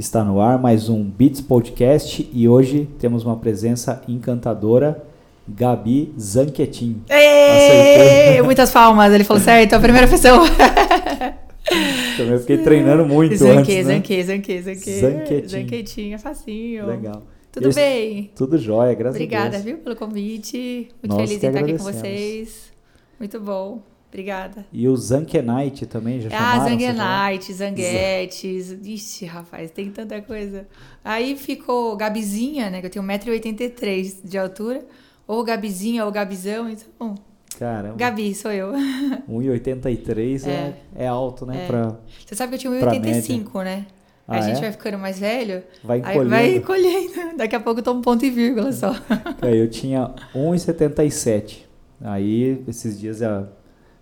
Está no ar mais um Beats Podcast e hoje temos uma presença encantadora, Gabi Zanquetin. Muitas palmas, ele falou certo, a primeira pessoa. Também fiquei treinando muito zanque, antes, né? Zanque, zanque, zanque. Zanquetin. É facinho. Legal. Tudo bem? Tudo jóia, graças Obrigada, a Deus. viu, pelo convite. Muito Nós feliz em estar aqui com vocês. Muito bom. Obrigada. E o Zankenite também, já Ah, chamaram? falou? Zanguenite, Zanguetes. Ixi, rapaz, tem tanta coisa. Aí ficou Gabizinha, né? Que eu tenho 1,83m de altura. Ou Gabizinha ou Gabizão. Então, Caramba, Gabi, sou eu. 1,83 é. É. É, alto, né? É. Pra, Você sabe que eu tinha Pra 1,85, né? Ah, a gente é? vai ficando mais velho. vai Aí encolhendo. vai colhendo. Daqui a pouco eu tomo ponto e vírgula só. Aí eu tinha 1,77. Aí, esses dias, eu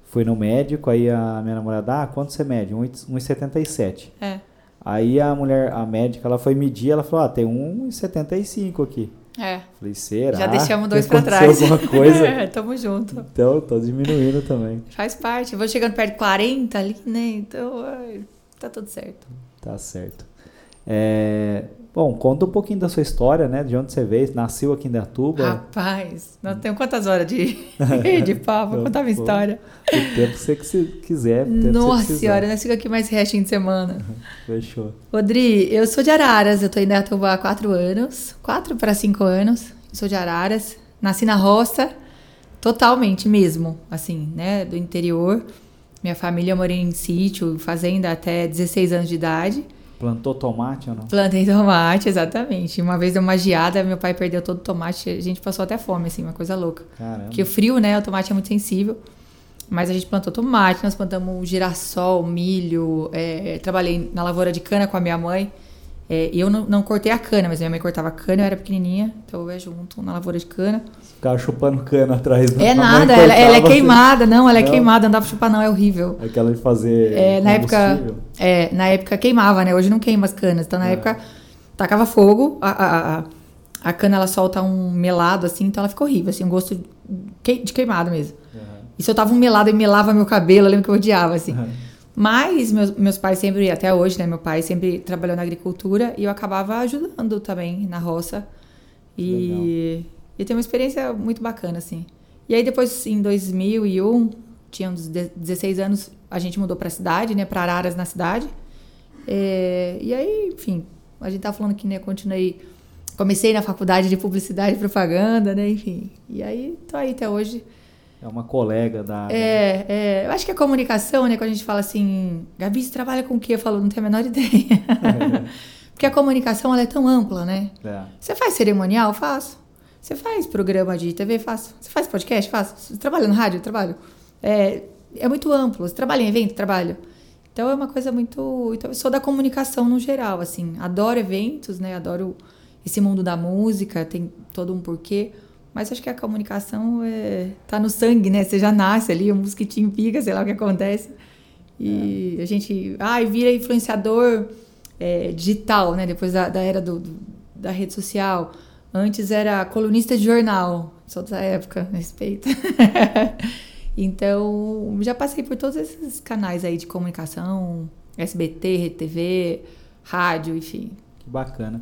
fui no médico, aí a minha namorada, ah, quanto você mede? 1,77. É. Aí a mulher, a médica, ela foi medir, ela falou, ah, tem 1,75 aqui. É. Falei, será? Já deixamos dois aconteceu trás. alguma coisa? É, tamo junto. então, tô diminuindo também. Faz parte. Vou chegando perto de 40 ali, né? Então, tá tudo certo. Tá certo. É, bom, conta um pouquinho da sua história, né? De onde você veio, nasceu aqui em Datuba. Rapaz, nós temos quantas horas de, de papo? Vou contar minha Pô, história. O tempo que você quiser. você Nossa precisar. senhora, nós ficamos aqui mais restinho de semana. Fechou. Rodri, eu sou de Araras, eu tô em Datuba há quatro anos, quatro para cinco anos. Eu sou de Araras, nasci na roça, totalmente mesmo, assim, né, do interior. Minha família morei em sítio, fazenda até 16 anos de idade. Plantou tomate ou não? Plantei tomate, exatamente. Uma vez deu uma geada, meu pai perdeu todo o tomate, a gente passou até fome, assim, uma coisa louca. Caramba. Porque o frio, né, o tomate é muito sensível. Mas a gente plantou tomate, nós plantamos girassol, milho, é, trabalhei na lavoura de cana com a minha mãe. É, eu não, não cortei a cana, mas minha mãe cortava a cana, eu era pequenininha, então eu ia junto na lavoura de cana. Ficava chupando cano atrás da É nada, ela, ela é queimada, não, ela é Não. queimada, não dá pra chupar não, é horrível. você- Aquela de fazer É, na época, é, na época queimava, né? Hoje não queima as canas. Então, na É. época, tacava fogo, a, a, a, cana ela solta um melado, assim, então ela fica horrível, assim, um gosto de queimado mesmo. E se eu tava um melado e melava meu cabelo, eu lembro que eu odiava, assim. Mas meus, meus pais sempre, até hoje, né? Meu pai sempre trabalhou na agricultura e eu acabava ajudando também na roça. E, e tem uma experiência muito bacana, assim. E aí depois, em 2001, tinha uns de- 16 anos, a gente mudou pra cidade, né? Pra Araras, na cidade. É, e aí, enfim, a gente tá falando que, né? Continuei... Comecei na faculdade de publicidade e propaganda, né? Enfim. E aí, tô aí até hoje. É uma colega da área. É, é, eu acho que a comunicação, né, quando a gente fala assim, Gabi, você trabalha com o quê? Eu falo, não tenho a menor ideia. Porque a comunicação, ela é tão ampla, né? É. Você faz cerimonial? Faço. Você faz programa de TV? Faço. Você faz podcast? Faço. Você trabalha no rádio? Trabalho. É, é muito amplo. Você trabalha em evento? Trabalho. Então é uma coisa muito. Então eu sou da comunicação no geral, assim. Adoro eventos, né? Adoro esse mundo da música, tem todo um porquê. Mas acho que a comunicação é, tá no sangue, né? Você já nasce ali, o mosquitinho pica, sei lá o que acontece. E a gente. Ai, vira influenciador é, digital, né? Depois da, da era do, do- da rede social. Antes era colunista de jornal. Sou dessa época, respeito. então, já passei por todos esses canais aí de comunicação, SBT, Rede TV, rádio, enfim. Que bacana.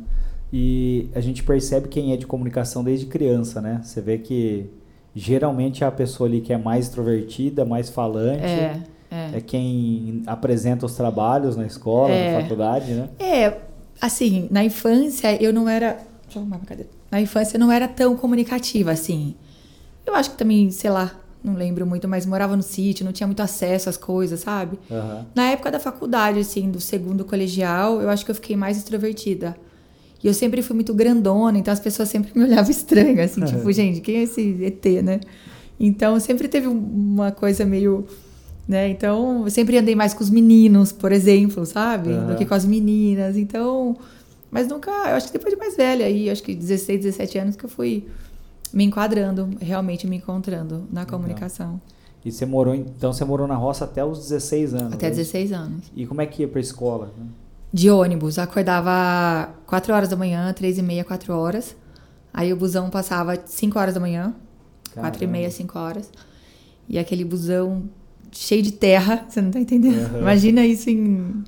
E a gente percebe quem é de comunicação desde criança, né? Você vê que geralmente é a pessoa ali que é mais extrovertida, mais falante. É, é. É quem apresenta os trabalhos na escola, É. na faculdade, né? É, assim, na infância eu não era. Deixa eu arrumar minha cadeira. Na infância eu não era tão comunicativa, assim. Eu acho que também, sei lá, não lembro muito, mas morava no sítio, não tinha muito acesso às coisas, sabe? Aham. Na época da faculdade, assim, do segundo colegial, eu acho que eu fiquei mais extrovertida. E eu sempre fui muito grandona, então as pessoas sempre me olhavam estranho, assim, tipo, gente, quem é esse ET, né? Então sempre teve um- uma coisa meio. Né? Então, eu sempre andei mais com os meninos, por exemplo, sabe? Aham. Do que com as meninas. Então. Mas nunca. Eu acho que depois de mais velha, aí, acho que 16, 17 anos que eu fui me enquadrando, realmente me encontrando na comunicação. E você morou, então você morou na roça até os 16 anos. Até né? 16 anos. E como é que ia pra escola? De ônibus, acordava 4 horas da manhã, 3 e meia, 4 horas. Aí o busão passava 5 horas da manhã, 4 e meia, Caramba. 5 horas. E aquele busão cheio de terra, você não tá entendendo? Aham. Imagina isso em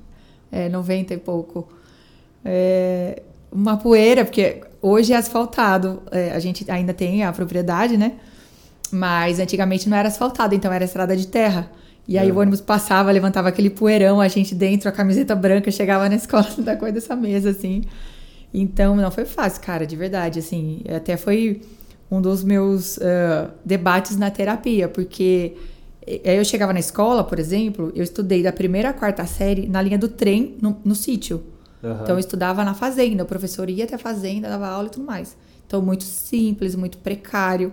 é, 90 e pouco. É, uma poeira, porque hoje é asfaltado. É, a gente ainda tem a propriedade, né? Mas antigamente não era asfaltado, então era estrada de terra. E aí é. o ônibus passava, levantava aquele poeirão, a gente dentro, a camiseta branca, chegava na escola da coisa dessa mesa, assim. Então, não foi fácil, cara, de verdade, assim. Até foi um dos meus uh, debates na terapia, porque aí eu chegava na escola, por exemplo, eu estudei da primeira à quarta série na linha do trem, no, no sítio. Uhum. Então, eu estudava na fazenda, o professor ia até a fazenda, dava aula e tudo mais. Então, muito simples, muito precário.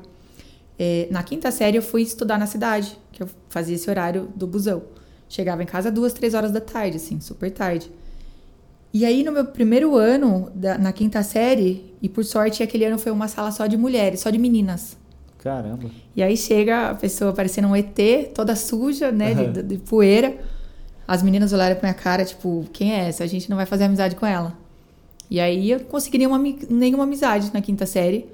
É, na quinta série, eu fui estudar na cidade, que eu fazia esse horário do busão. Chegava em casa duas, três horas da tarde, assim, super tarde. E aí, no meu primeiro ano, da, na quinta série, e por sorte, aquele ano foi uma sala só de mulheres, só de meninas. Caramba. E aí chega a pessoa parecendo um ET, toda suja, né, uhum. de, de, poeira. As meninas olharam pra minha cara, tipo, quem é essa? A gente não vai fazer amizade com ela. E aí eu consegui nenhuma, nenhuma amizade na quinta série,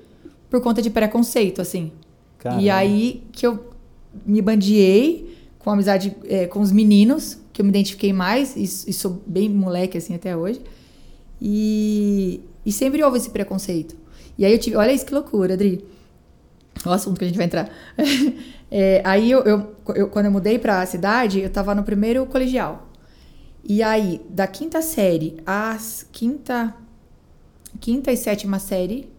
por conta de preconceito, assim. Caramba. E aí que eu me bandiei com amizade é, com os meninos, que eu me identifiquei mais, e, e, sou bem moleque assim até hoje. E, e sempre houve esse preconceito. E aí eu tive. Olha isso que loucura, Adri. O assunto que a gente vai entrar. é, aí eu, eu, eu, quando eu mudei para a cidade, eu tava no primeiro colegial. E aí, da quinta série às quinta, quinta e sétima série,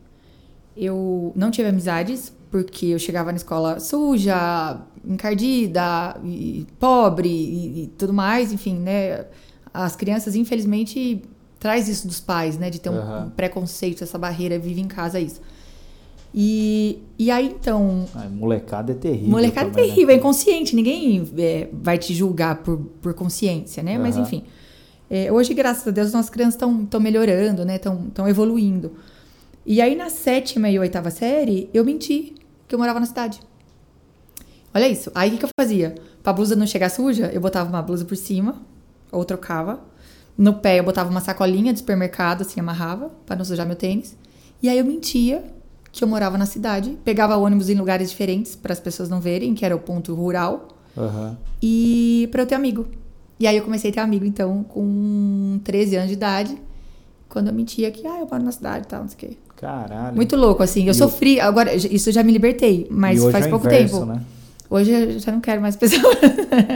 eu não tive amizades, porque eu chegava na escola suja, encardida, e pobre e, e, tudo mais, enfim, né? As crianças, infelizmente, traz isso dos pais, né? De ter um, uhum. preconceito, essa barreira, vive em casa isso. E, e aí, então... Ai, molecada é terrível. Molecada também, é terrível, né? é inconsciente. Ninguém é, vai te julgar por, por consciência, né? Uhum. Mas, enfim. É, hoje, graças a Deus, nossas crianças estão melhorando, né? Estão evoluindo. E aí, na sétima e oitava série, eu menti que eu morava na cidade. Olha isso. Aí o que, que eu fazia? Pra blusa não chegar suja, eu botava uma blusa por cima, ou trocava. No pé eu botava uma sacolinha de supermercado, assim, amarrava, para não sujar meu tênis. E aí eu mentia que eu morava na cidade, pegava ônibus em lugares diferentes para as pessoas não verem, que era o ponto rural. Uhum. E para eu ter amigo. E aí eu comecei a ter amigo, então, com 13 anos de idade, quando eu mentia que, ah, eu moro na cidade e tal, não sei o quê. Caralho. Muito louco, assim. Eu e sofri, o... agora, isso eu já me libertei, mas faz é pouco inverso, tempo. Né? Hoje eu já não quero mais pessoas.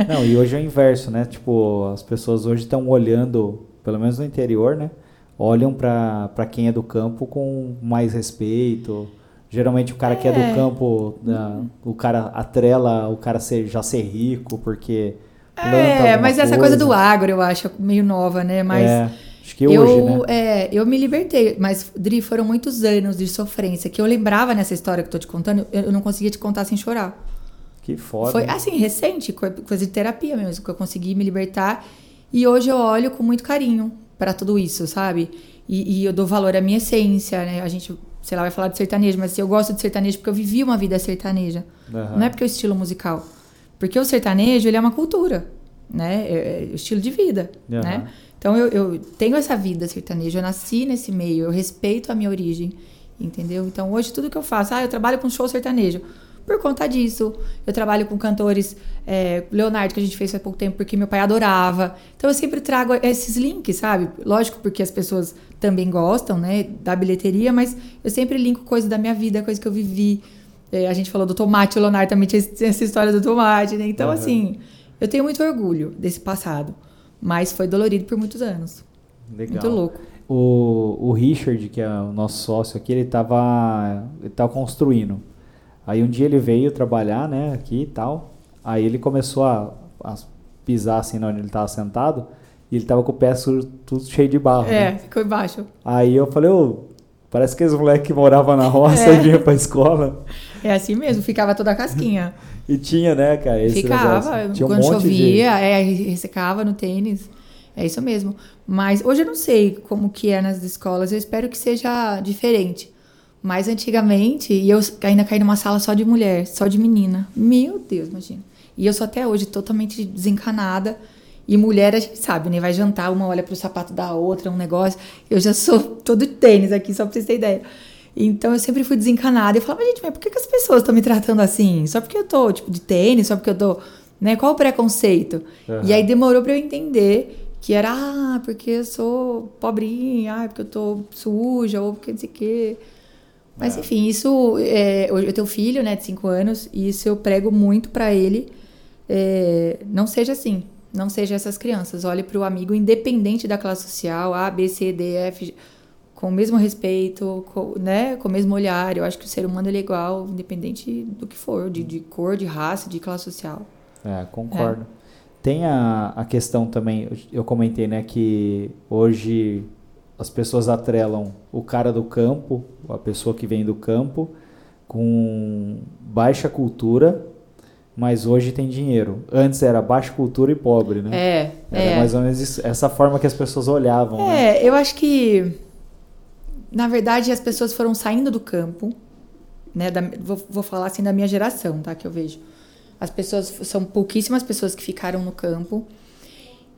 não, e hoje é o inverso, né? Tipo, as pessoas hoje estão olhando, pelo menos no interior, né? Olham para quem é do campo com mais respeito. Geralmente o cara é. que é do é. campo, o cara atrela o cara ser, já ser rico, porque. É, mas essa coisa do agro eu acho meio nova, né? Mas. É Acho que eu, hoje, né? É, eu me libertei, mas, Dri, foram muitos anos de sofrência que eu lembrava nessa história que eu tô te contando, eu não conseguia te contar sem chorar. Que foda. Foi, assim, recente, coisa de terapia mesmo, que eu consegui me libertar. E hoje eu olho com muito carinho para tudo isso, sabe? E, e, eu dou valor à minha essência, né? A gente, sei lá, vai falar de sertanejo, mas assim, eu gosto de sertanejo porque eu vivi uma vida sertaneja. Uhum. Não é porque é o estilo musical. Porque o sertanejo, ele é uma cultura, né? É, é estilo de vida, uhum. né? Então eu, eu tenho essa vida sertaneja, eu nasci nesse meio, eu respeito a minha origem, entendeu? Então hoje tudo que eu faço, ah, eu trabalho com show sertanejo. Por conta disso, eu trabalho com cantores, é, Leonardo, que a gente fez há pouco tempo, porque meu pai adorava. Então eu sempre trago esses links, sabe? Lógico, porque as pessoas também gostam, né, da bilheteria, mas eu sempre linko coisa da minha vida, coisa que eu vivi. É, a gente falou do tomate, o Leonardo também tinha essa história do tomate, né? Então, uhum. assim, eu tenho muito orgulho desse passado. Mas foi dolorido por muitos anos. Legal. Muito louco. O, o Richard, que é o nosso sócio aqui, ele estava ele tava construindo. Aí um dia ele veio trabalhar, né, aqui e tal. Aí ele começou a, a pisar assim onde ele estava sentado. E ele tava com o pé tudo cheio de barro. É, né? ficou embaixo. Aí eu falei, ô, parece que aqueles moleques que moravam na roça é. e vinham pra escola. É assim mesmo, ficava toda a casquinha. E tinha, né, cara? Esse Ficava. Tinha um quando chovia, de... é, ressecava no tênis. É isso mesmo. Mas hoje eu não sei como que é nas escolas. Eu espero que seja diferente. Mas antigamente, e eu ainda caí numa sala só de mulher, só de menina. Meu Deus, imagina. E eu sou até hoje totalmente desencanada. E mulher, a gente sabe, né? Vai jantar, uma olha pro sapato da outra, um negócio. Eu já sou todo tênis aqui, só pra vocês terem ideia. Então eu sempre fui desencanada. E eu falava, gente, mas por que, que as pessoas estão me tratando assim? Só porque eu tô, tipo, de tênis, só porque eu tô. Né? Qual o preconceito? Uhum. E aí demorou para eu entender que era, ah, porque eu sou pobrinha, ah, porque eu tô suja, ou porque não sei o quê. Mas É. enfim, isso. É, eu tenho um filho, né, de 5 anos, e isso eu prego muito pra ele. É, não seja assim. Não seja essas crianças. Olhe pro amigo independente da classe social, A, B, C, D, F, com o mesmo respeito, com, né, com o mesmo olhar. Eu acho que o ser humano é igual, independente do que for, de, de cor, de raça, de classe social. É, concordo. Tem a, a questão também, eu comentei, né, que hoje as pessoas atrelam o cara do campo, a pessoa que vem do campo, com baixa cultura, mas hoje tem dinheiro. Antes era baixa cultura e pobre, né? É, Era é. mais ou menos isso- essa forma que as pessoas olhavam, né? É, eu acho que, na verdade, as pessoas foram saindo do campo, né? da- vou, vou falar assim da minha geração, tá? Que eu vejo. As pessoas, são pouquíssimas pessoas que ficaram no campo.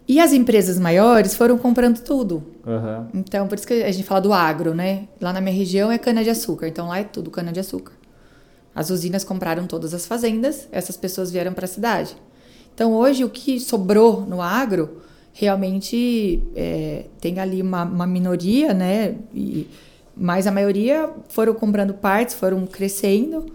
E as empresas maiores foram comprando tudo. Aham. Então, por isso que a gente fala do agro, né? Lá na minha região é cana-de-açúcar. Então, lá é tudo cana-de-açúcar. As usinas compraram todas as fazendas, essas pessoas vieram para a cidade. Então, hoje, o que sobrou no agro, realmente é, tem ali uma, uma minoria, né? E, mas a maioria foram comprando partes, foram crescendo.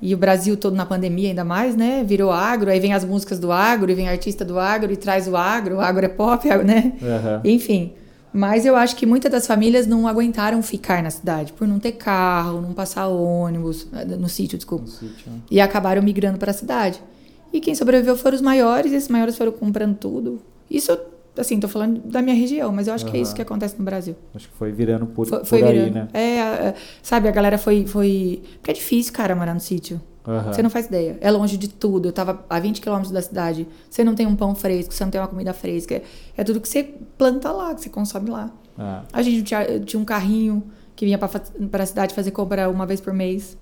E o Brasil todo na pandemia ainda mais, né? Virou agro, aí vem as músicas do agro, e vem artista do agro, e traz o agro, o agro é pop, né? Aham. Enfim, mas eu acho que muitas das famílias não aguentaram ficar na cidade por não ter carro, não passar ônibus eh, no sítio, desculpa, No sítio, né? e acabaram migrando para a cidade. E quem sobreviveu foram os maiores, e esses maiores foram comprando tudo. Isso, assim, tô falando da minha região, mas eu acho que é isso que acontece no Brasil. Acho que foi virando por, Foi, por foi aí, virando. né? É, a- sabe, a galera foi, foi. Porque é difícil, cara, morar no sítio. Aham. Você não faz ideia. É longe de tudo. Eu tava a 20 quilômetros da cidade. Você não tem um pão fresco, você não tem uma comida fresca. É, é tudo que você planta lá, que você consome lá. Ah, A gente tinha, tinha um carrinho que vinha para a cidade fazer compra uma vez por mês.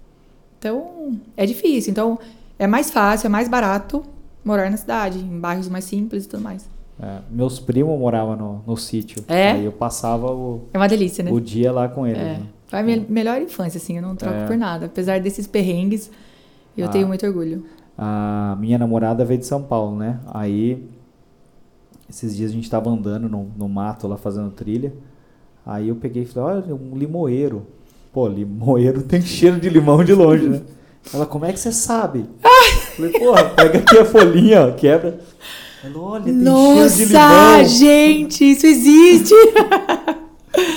Então, é difícil. Então, é mais fácil, é mais barato morar na cidade, em bairros mais simples e tudo mais. é. Meus primos moravam no, no sítio. É? Aí eu passava o, É uma delícia, né? o dia lá com eles. É. né? Foi a minha melhor infância, assim, eu não troco É. por nada. Apesar desses perrengues, eu Ah. tenho muito orgulho. A minha namorada veio de São Paulo, né? Aí, esses dias a gente tava andando no, no mato lá fazendo trilha. Aí eu peguei e falei, olha, um limoeiro. Pô, limoeiro tem cheiro de limão de longe, né? Ela, como é que você sabe? Falei, porra, pega aqui a folhinha, ó, quebra. Ela, olha, tem cheiro de Nossa, limão. gente, isso existe!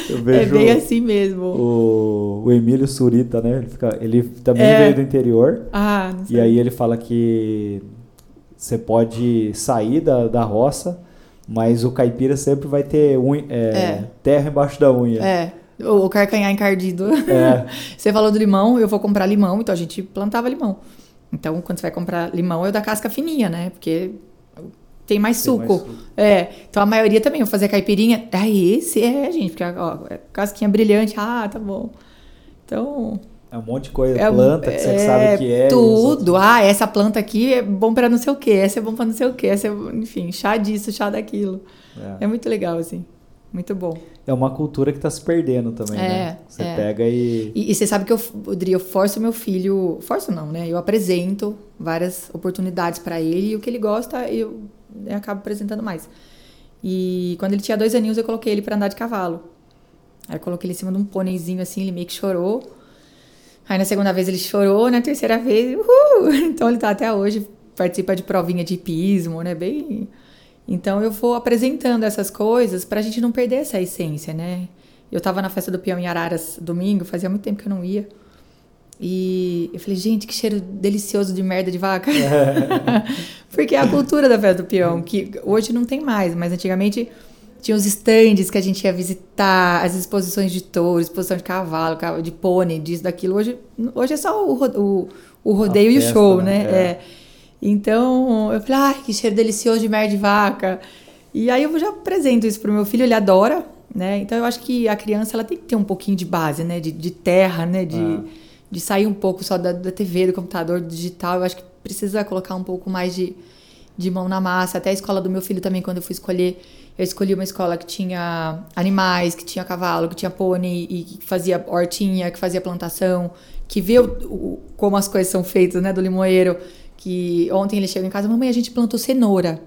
Eu É bem assim mesmo. o, o Emílio Surita, né? Ele, fica, ele também É. veio do interior. Ah, não sei. E aí ele fala que você pode sair da, da roça, mas o caipira sempre vai ter unha- é, É. terra embaixo da unha. É, o carcanhar encardido. É. Você falou do limão, eu vou comprar limão, então a gente plantava limão. Então, quando você vai comprar limão, é o da casca fininha, né? Porque tem mais Tem suco. mais suco. É, então a maioria também, eu fazia caipirinha. Ah, esse é, gente, porque ó, é casquinha brilhante. Ah, tá bom. Então. É um monte de coisa, É, planta que você é, sabe o que é. Tudo. Ah, essa planta aqui é bom pra não sei o quê, essa é bom pra não sei o quê, essa é, enfim, chá disso, chá daquilo. É. É muito legal, assim. Muito bom. É uma cultura que tá se perdendo também, É, né? Você é. pega e. E, e você sabe que eu, Rodrigo, eu forço meu filho. Forço não, né? Eu apresento várias oportunidades pra ele e o que ele gosta eu, eu acabo apresentando mais. E quando ele tinha dois aninhos, eu coloquei ele pra andar de cavalo. Aí eu coloquei ele em cima de um pôneizinho assim, ele meio que chorou. Aí na segunda vez ele chorou, na terceira vez, uhul! Então ele tá até hoje, participa de provinha de hipismo, né? Bem. Então eu vou apresentando essas coisas pra gente não perder essa essência, né? Eu tava na festa do peão em Araras domingo, fazia muito tempo que eu não ia. E eu falei, gente, que cheiro delicioso de merda de vaca. Porque é a cultura da festa do peão, que hoje não tem mais, mas antigamente tinha os estandes que a gente ia visitar, as exposições de touro, exposição de cavalo, de pônei, disso, daquilo. Hoje, hoje é só o, o, o rodeio e o festa, show, né? né? É. É. Então, eu falei, ai, que cheiro delicioso de merda de vaca. E aí eu já apresento isso pro meu filho, ele adora, né? Então eu acho que a criança ela tem que ter um pouquinho de base, né? De, de terra, né? De, Ah. De sair um pouco só da, da TV, do computador, do digital. Eu acho que precisa colocar um pouco mais de, de mão na massa. Até a escola do meu filho também, quando eu fui escolher, eu escolhi uma escola que tinha animais, que tinha cavalo, que tinha pônei e que fazia hortinha, que fazia plantação, que vê o, o- como as coisas são feitas, né? Do limoeiro. Que ontem ele chegou em casa, mamãe, a gente plantou cenoura.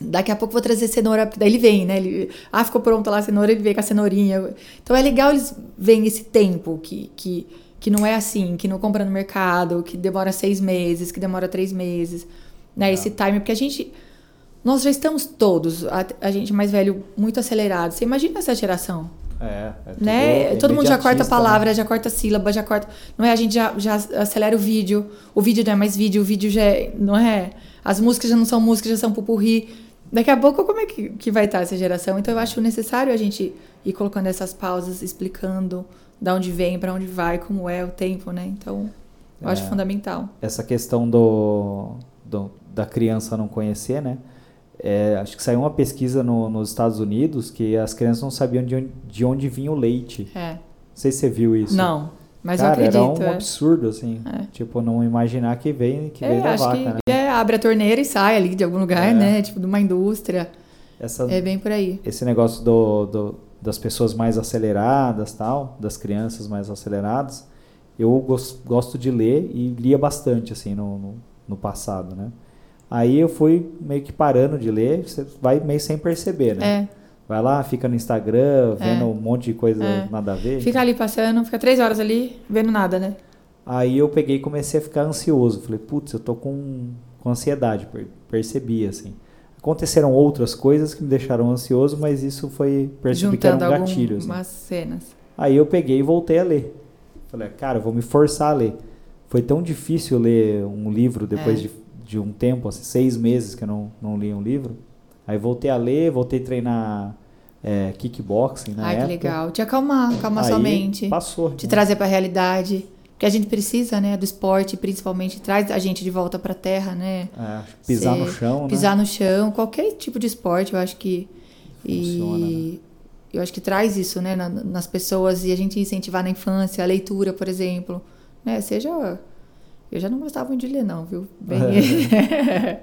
Daqui a pouco vou trazer cenoura, daí ele vem, né? Ele, ah, ficou pronta lá a cenoura, ele vem com a cenourinha. Então é legal eles verem esse tempo que, que, que não é assim, que não compra no mercado, que demora seis meses, que demora três meses, né? Esse time, porque a gente, nós já estamos todos, a, a gente mais velho, muito acelerado. Você imagina essa geração? É, é tudo né? Todo mundo já corta a imediatista, palavra, né? já corta a sílaba, já corta. Não é? A gente já, já acelera o vídeo. O vídeo não é mais vídeo, o vídeo já é. Não é? As músicas já não são músicas, já são pupurri. Daqui a pouco, como é que, que vai estar essa geração? Então, eu acho necessário a gente ir colocando essas pausas, explicando da onde vem, para onde vai, como é o tempo, né? Então, eu acho É. fundamental. Essa questão do, do- da criança não conhecer, né? É, acho que saiu uma pesquisa no- nos Estados Unidos que as crianças não sabiam de onde, de onde vinha o leite. É. Não sei se você viu isso. Não, mas Cara, eu acredito. era um é. absurdo, assim. É. Tipo, não imaginar que vem, que É, vem da acho vaca, que né? É, abre a torneira e sai ali de algum lugar, É. né? Tipo, de uma indústria. Essa, É bem por aí. esse negócio do, do- das pessoas mais aceleradas tal, das crianças mais aceleradas, eu gos- gosto de ler e lia bastante assim no, no, no passado, né? Aí eu fui meio que parando de ler, você vai meio sem perceber, né? É. Vai lá, fica no Instagram, vendo É. um monte de coisa É. nada a ver. Fica ali passando, fica três horas ali, vendo nada, né? Aí eu peguei e comecei a ficar ansioso. Falei, putz, eu tô com, com ansiedade, per- percebi assim. Aconteceram outras coisas que me deixaram ansioso, mas isso foi percebi que um Juntando gatilho. assim. algumas cenas. Aí eu peguei e voltei a ler. Falei, cara, vou me forçar a ler. Foi tão difícil ler um livro depois É. de, de um tempo, assim, seis meses que eu não, não li um livro. Aí voltei a ler, voltei a treinar é, kickboxing na Ai, época. que legal. Te acalmar, acalmar Aí sua mente. Passou. Te né? trazer pra realidade. Porque a gente precisa, né, do esporte, principalmente, traz a gente de volta pra terra, né? É, pisar no chão, né? Pisar no chão, qualquer tipo de esporte, eu acho que. Funciona, né? E eu acho que traz isso, né, na- nas pessoas e a gente incentivar na infância, a leitura, por exemplo. Né? Seja. Eu já não gostava muito de ler, não, viu? Bem...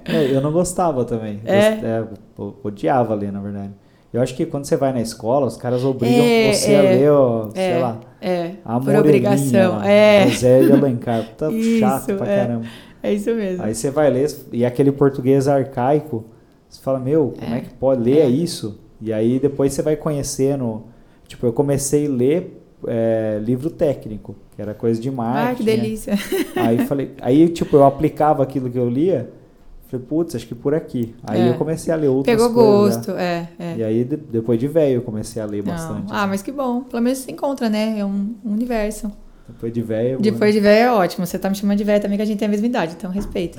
É, eu não gostava também. É? Gost- é, eu odiava ler, na verdade. Eu acho que quando você vai na escola, os caras obrigam É, você a é, ler, ó, sei é, lá, é, a por obrigação. Moreninha, É, José de Alencar. Tá Isso, chato pra é. caramba. é isso mesmo. Aí você vai ler, e aquele português arcaico, você fala, meu, como é, É. que pode ler É. isso? E aí depois você vai conhecendo. Tipo, eu comecei a ler é, livro técnico, que era coisa de marketing. Ai, que né? delícia. Aí falei, aí tipo, eu aplicava aquilo que eu lia, falei, putz, acho que por aqui. Aí É. eu comecei a ler outras Pegou coisas. gosto, é, né? é. E aí de- depois de velho eu comecei a ler Não. bastante. Ah, assim. mas que bom. Pelo menos se encontra, né? É um, um universo. Depois de velho. Depois de velho é ótimo. Você tá me chamando de velho também, que a gente tem a mesma idade, então respeita.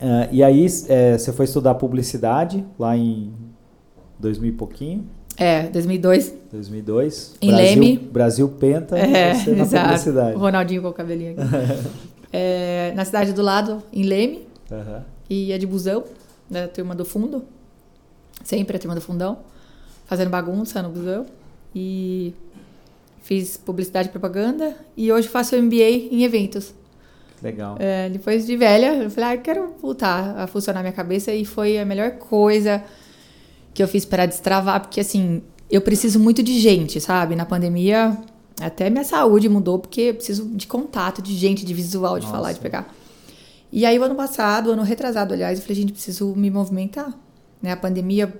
Ah, e aí é, você foi estudar publicidade lá em 2000 e pouquinho, É, 2002. 2002. Em Brasil, Leme. Brasil Penta, É, você na exato. publicidade. O Ronaldinho com o cabelinho aqui. É, na cidade do lado, em Leme, Aham. e é de busão, da turma do fundo. Sempre a turma do fundão. Fazendo bagunça no busão. E fiz publicidade e propaganda. E hoje faço MBA em eventos. Legal. É, depois de velha, eu falei, ah, eu quero voltar a funcionar minha cabeça e foi a melhor coisa que eu fiz para destravar, porque assim, eu preciso muito de gente, sabe? Na pandemia, até minha saúde mudou, porque eu preciso de contato, de gente, de visual, de Nossa. falar, de pegar. E aí, o ano passado, ano retrasado, aliás, eu falei, gente, preciso me movimentar. Né? A pandemia,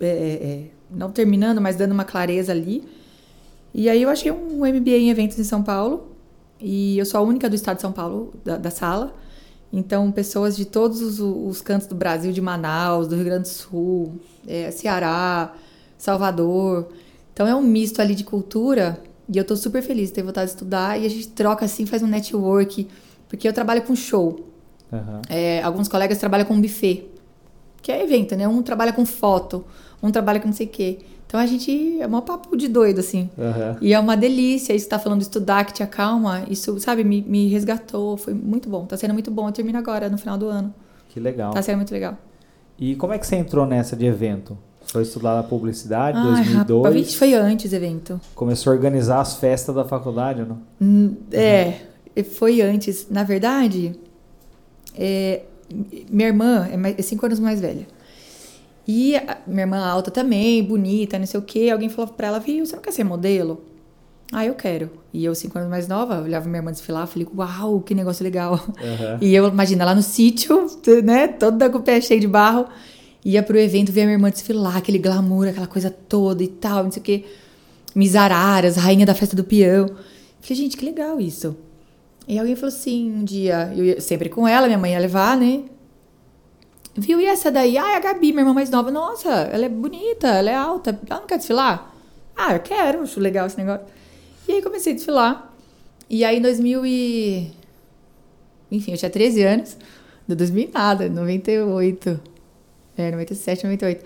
é, é, não terminando, mas dando uma clareza ali. E aí, eu achei um MBA em eventos em São Paulo. E eu sou a única do estado de São Paulo, da, da sala. Então, pessoas de todos os, os cantos do Brasil, de Manaus, do Rio Grande do Sul, é, Ceará, Salvador. Então, é um misto ali de cultura. E eu tô super feliz de ter voltado a estudar. E a gente troca assim, faz um network. Porque eu trabalho com show. Aham. É, alguns colegas trabalham com buffet, que é evento, né? Um trabalha com foto, um trabalha com não sei o quê. Então a gente é um papo de doido, assim. Aham. E é uma delícia, isso que tá falando de estudar, que te acalma, isso, sabe, me, me resgatou, foi muito bom. Tá sendo muito bom, eu termino agora, no final do ano. Que legal. Tá sendo muito legal. E como é que você entrou nessa de evento? Foi estudar na publicidade, Ai, 2002. rapaz, foi antes evento. Começou a organizar as festas da faculdade, não? É, foi antes. Na verdade, é, minha irmã é, é cinco anos mais velha. E minha irmã alta também, bonita, não sei o quê. Alguém falou pra ela, viu, você não quer ser modelo? Ah, eu quero. E eu, cinco anos mais nova, olhava minha irmã desfilar, falei, uau, que negócio legal. Aham. E eu, imagina, lá no sítio, né, toda com o pé cheio de barro, ia pro evento ver a minha irmã desfilar, aquele glamour, aquela coisa toda e tal, não sei o quê. Misararas, rainha da festa do peão. Falei, gente, que legal isso. E alguém falou assim, um dia, eu ia sempre com ela, minha mãe ia levar, né? Viu? E essa daí? Ah, é a Gabi, minha irmã mais nova. Nossa, ela é bonita, ela é alta. Ela não quer desfilar? Ah, eu quero, acho legal esse negócio. E aí comecei a desfilar. E aí em 2000 e... Enfim, eu tinha 13 anos. De 2000 e nada, 98. É, 97, 98.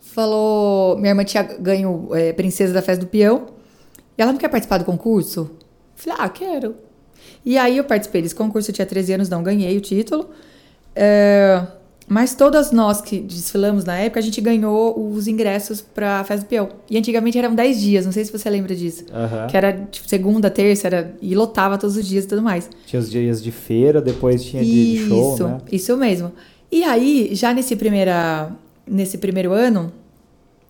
Falou... Minha irmã tinha ganho é, Princesa da Festa do Peão. E ela não quer participar do concurso? Falei, ah, quero. E aí eu participei desse concurso, eu tinha 13 anos, não ganhei o título. É, mas todas nós que desfilamos na época, a gente ganhou os ingressos pra Festa do Peão. E antigamente eram 10 dias, não sei se você lembra disso. Que era tipo, segunda, terça, era, e lotava todos os dias e tudo mais. Tinha os dias de feira, depois tinha dia de show, isso, né? isso mesmo. E aí, já nesse, primeira, nesse primeiro ano,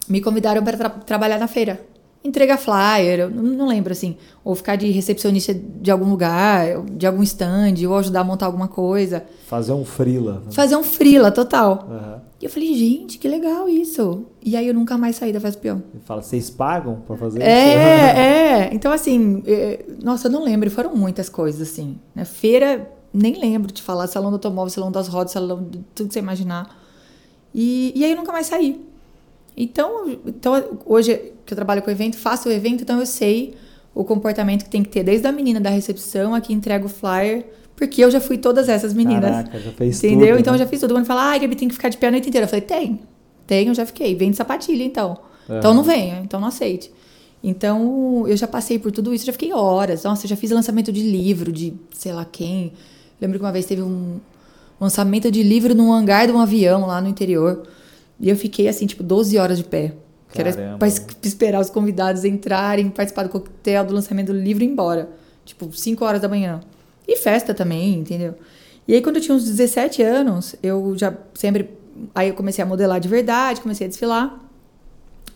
me convidaram para trabalhar na feira. Entregar flyer, não, lembro assim. Ou ficar de recepcionista de algum lugar, de algum stand, ou ajudar a montar alguma coisa. Fazer um frila. Fazer um frila total. Aham. E eu falei, gente, que legal isso. E aí eu nunca mais saí da. E fala, vocês pagam pra fazer isso? É, é. Então, assim, é, nossa, eu não lembro, foram muitas coisas, assim. Né? Feira, nem lembro de falar, salão do automóvel, salão das rodas, salão de tudo que você imaginar. E, e aí eu nunca mais saí. Então, então, hoje que eu trabalho com evento, faço o evento, então eu sei o comportamento que tem que ter, desde a menina da recepção, a que entrega o flyer, porque eu já fui todas essas meninas. Caraca, já fez Entendeu? tudo, então né? eu já fiz tudo. Quando fala, ai, Gabi, tem que ficar de pé a noite inteira. Eu falei, tem. Tem, eu já fiquei. Vem de sapatilha, então. Então Aham. não venha, então não aceite. Então, eu já passei por tudo isso, já fiquei horas. Nossa, eu já fiz lançamento de livro, de sei lá quem. Lembro que uma vez teve um lançamento de livro num hangar de um avião lá no interior. E eu fiquei assim, tipo, 12 horas de pé. Que era pra es- esperar os convidados entrarem, participar do coquetel, do lançamento do livro e ir embora. Tipo, 5 horas da manhã. E festa também, entendeu? E aí, quando eu tinha uns 17 anos, eu já sempre. Aí eu comecei a modelar de verdade, comecei a desfilar.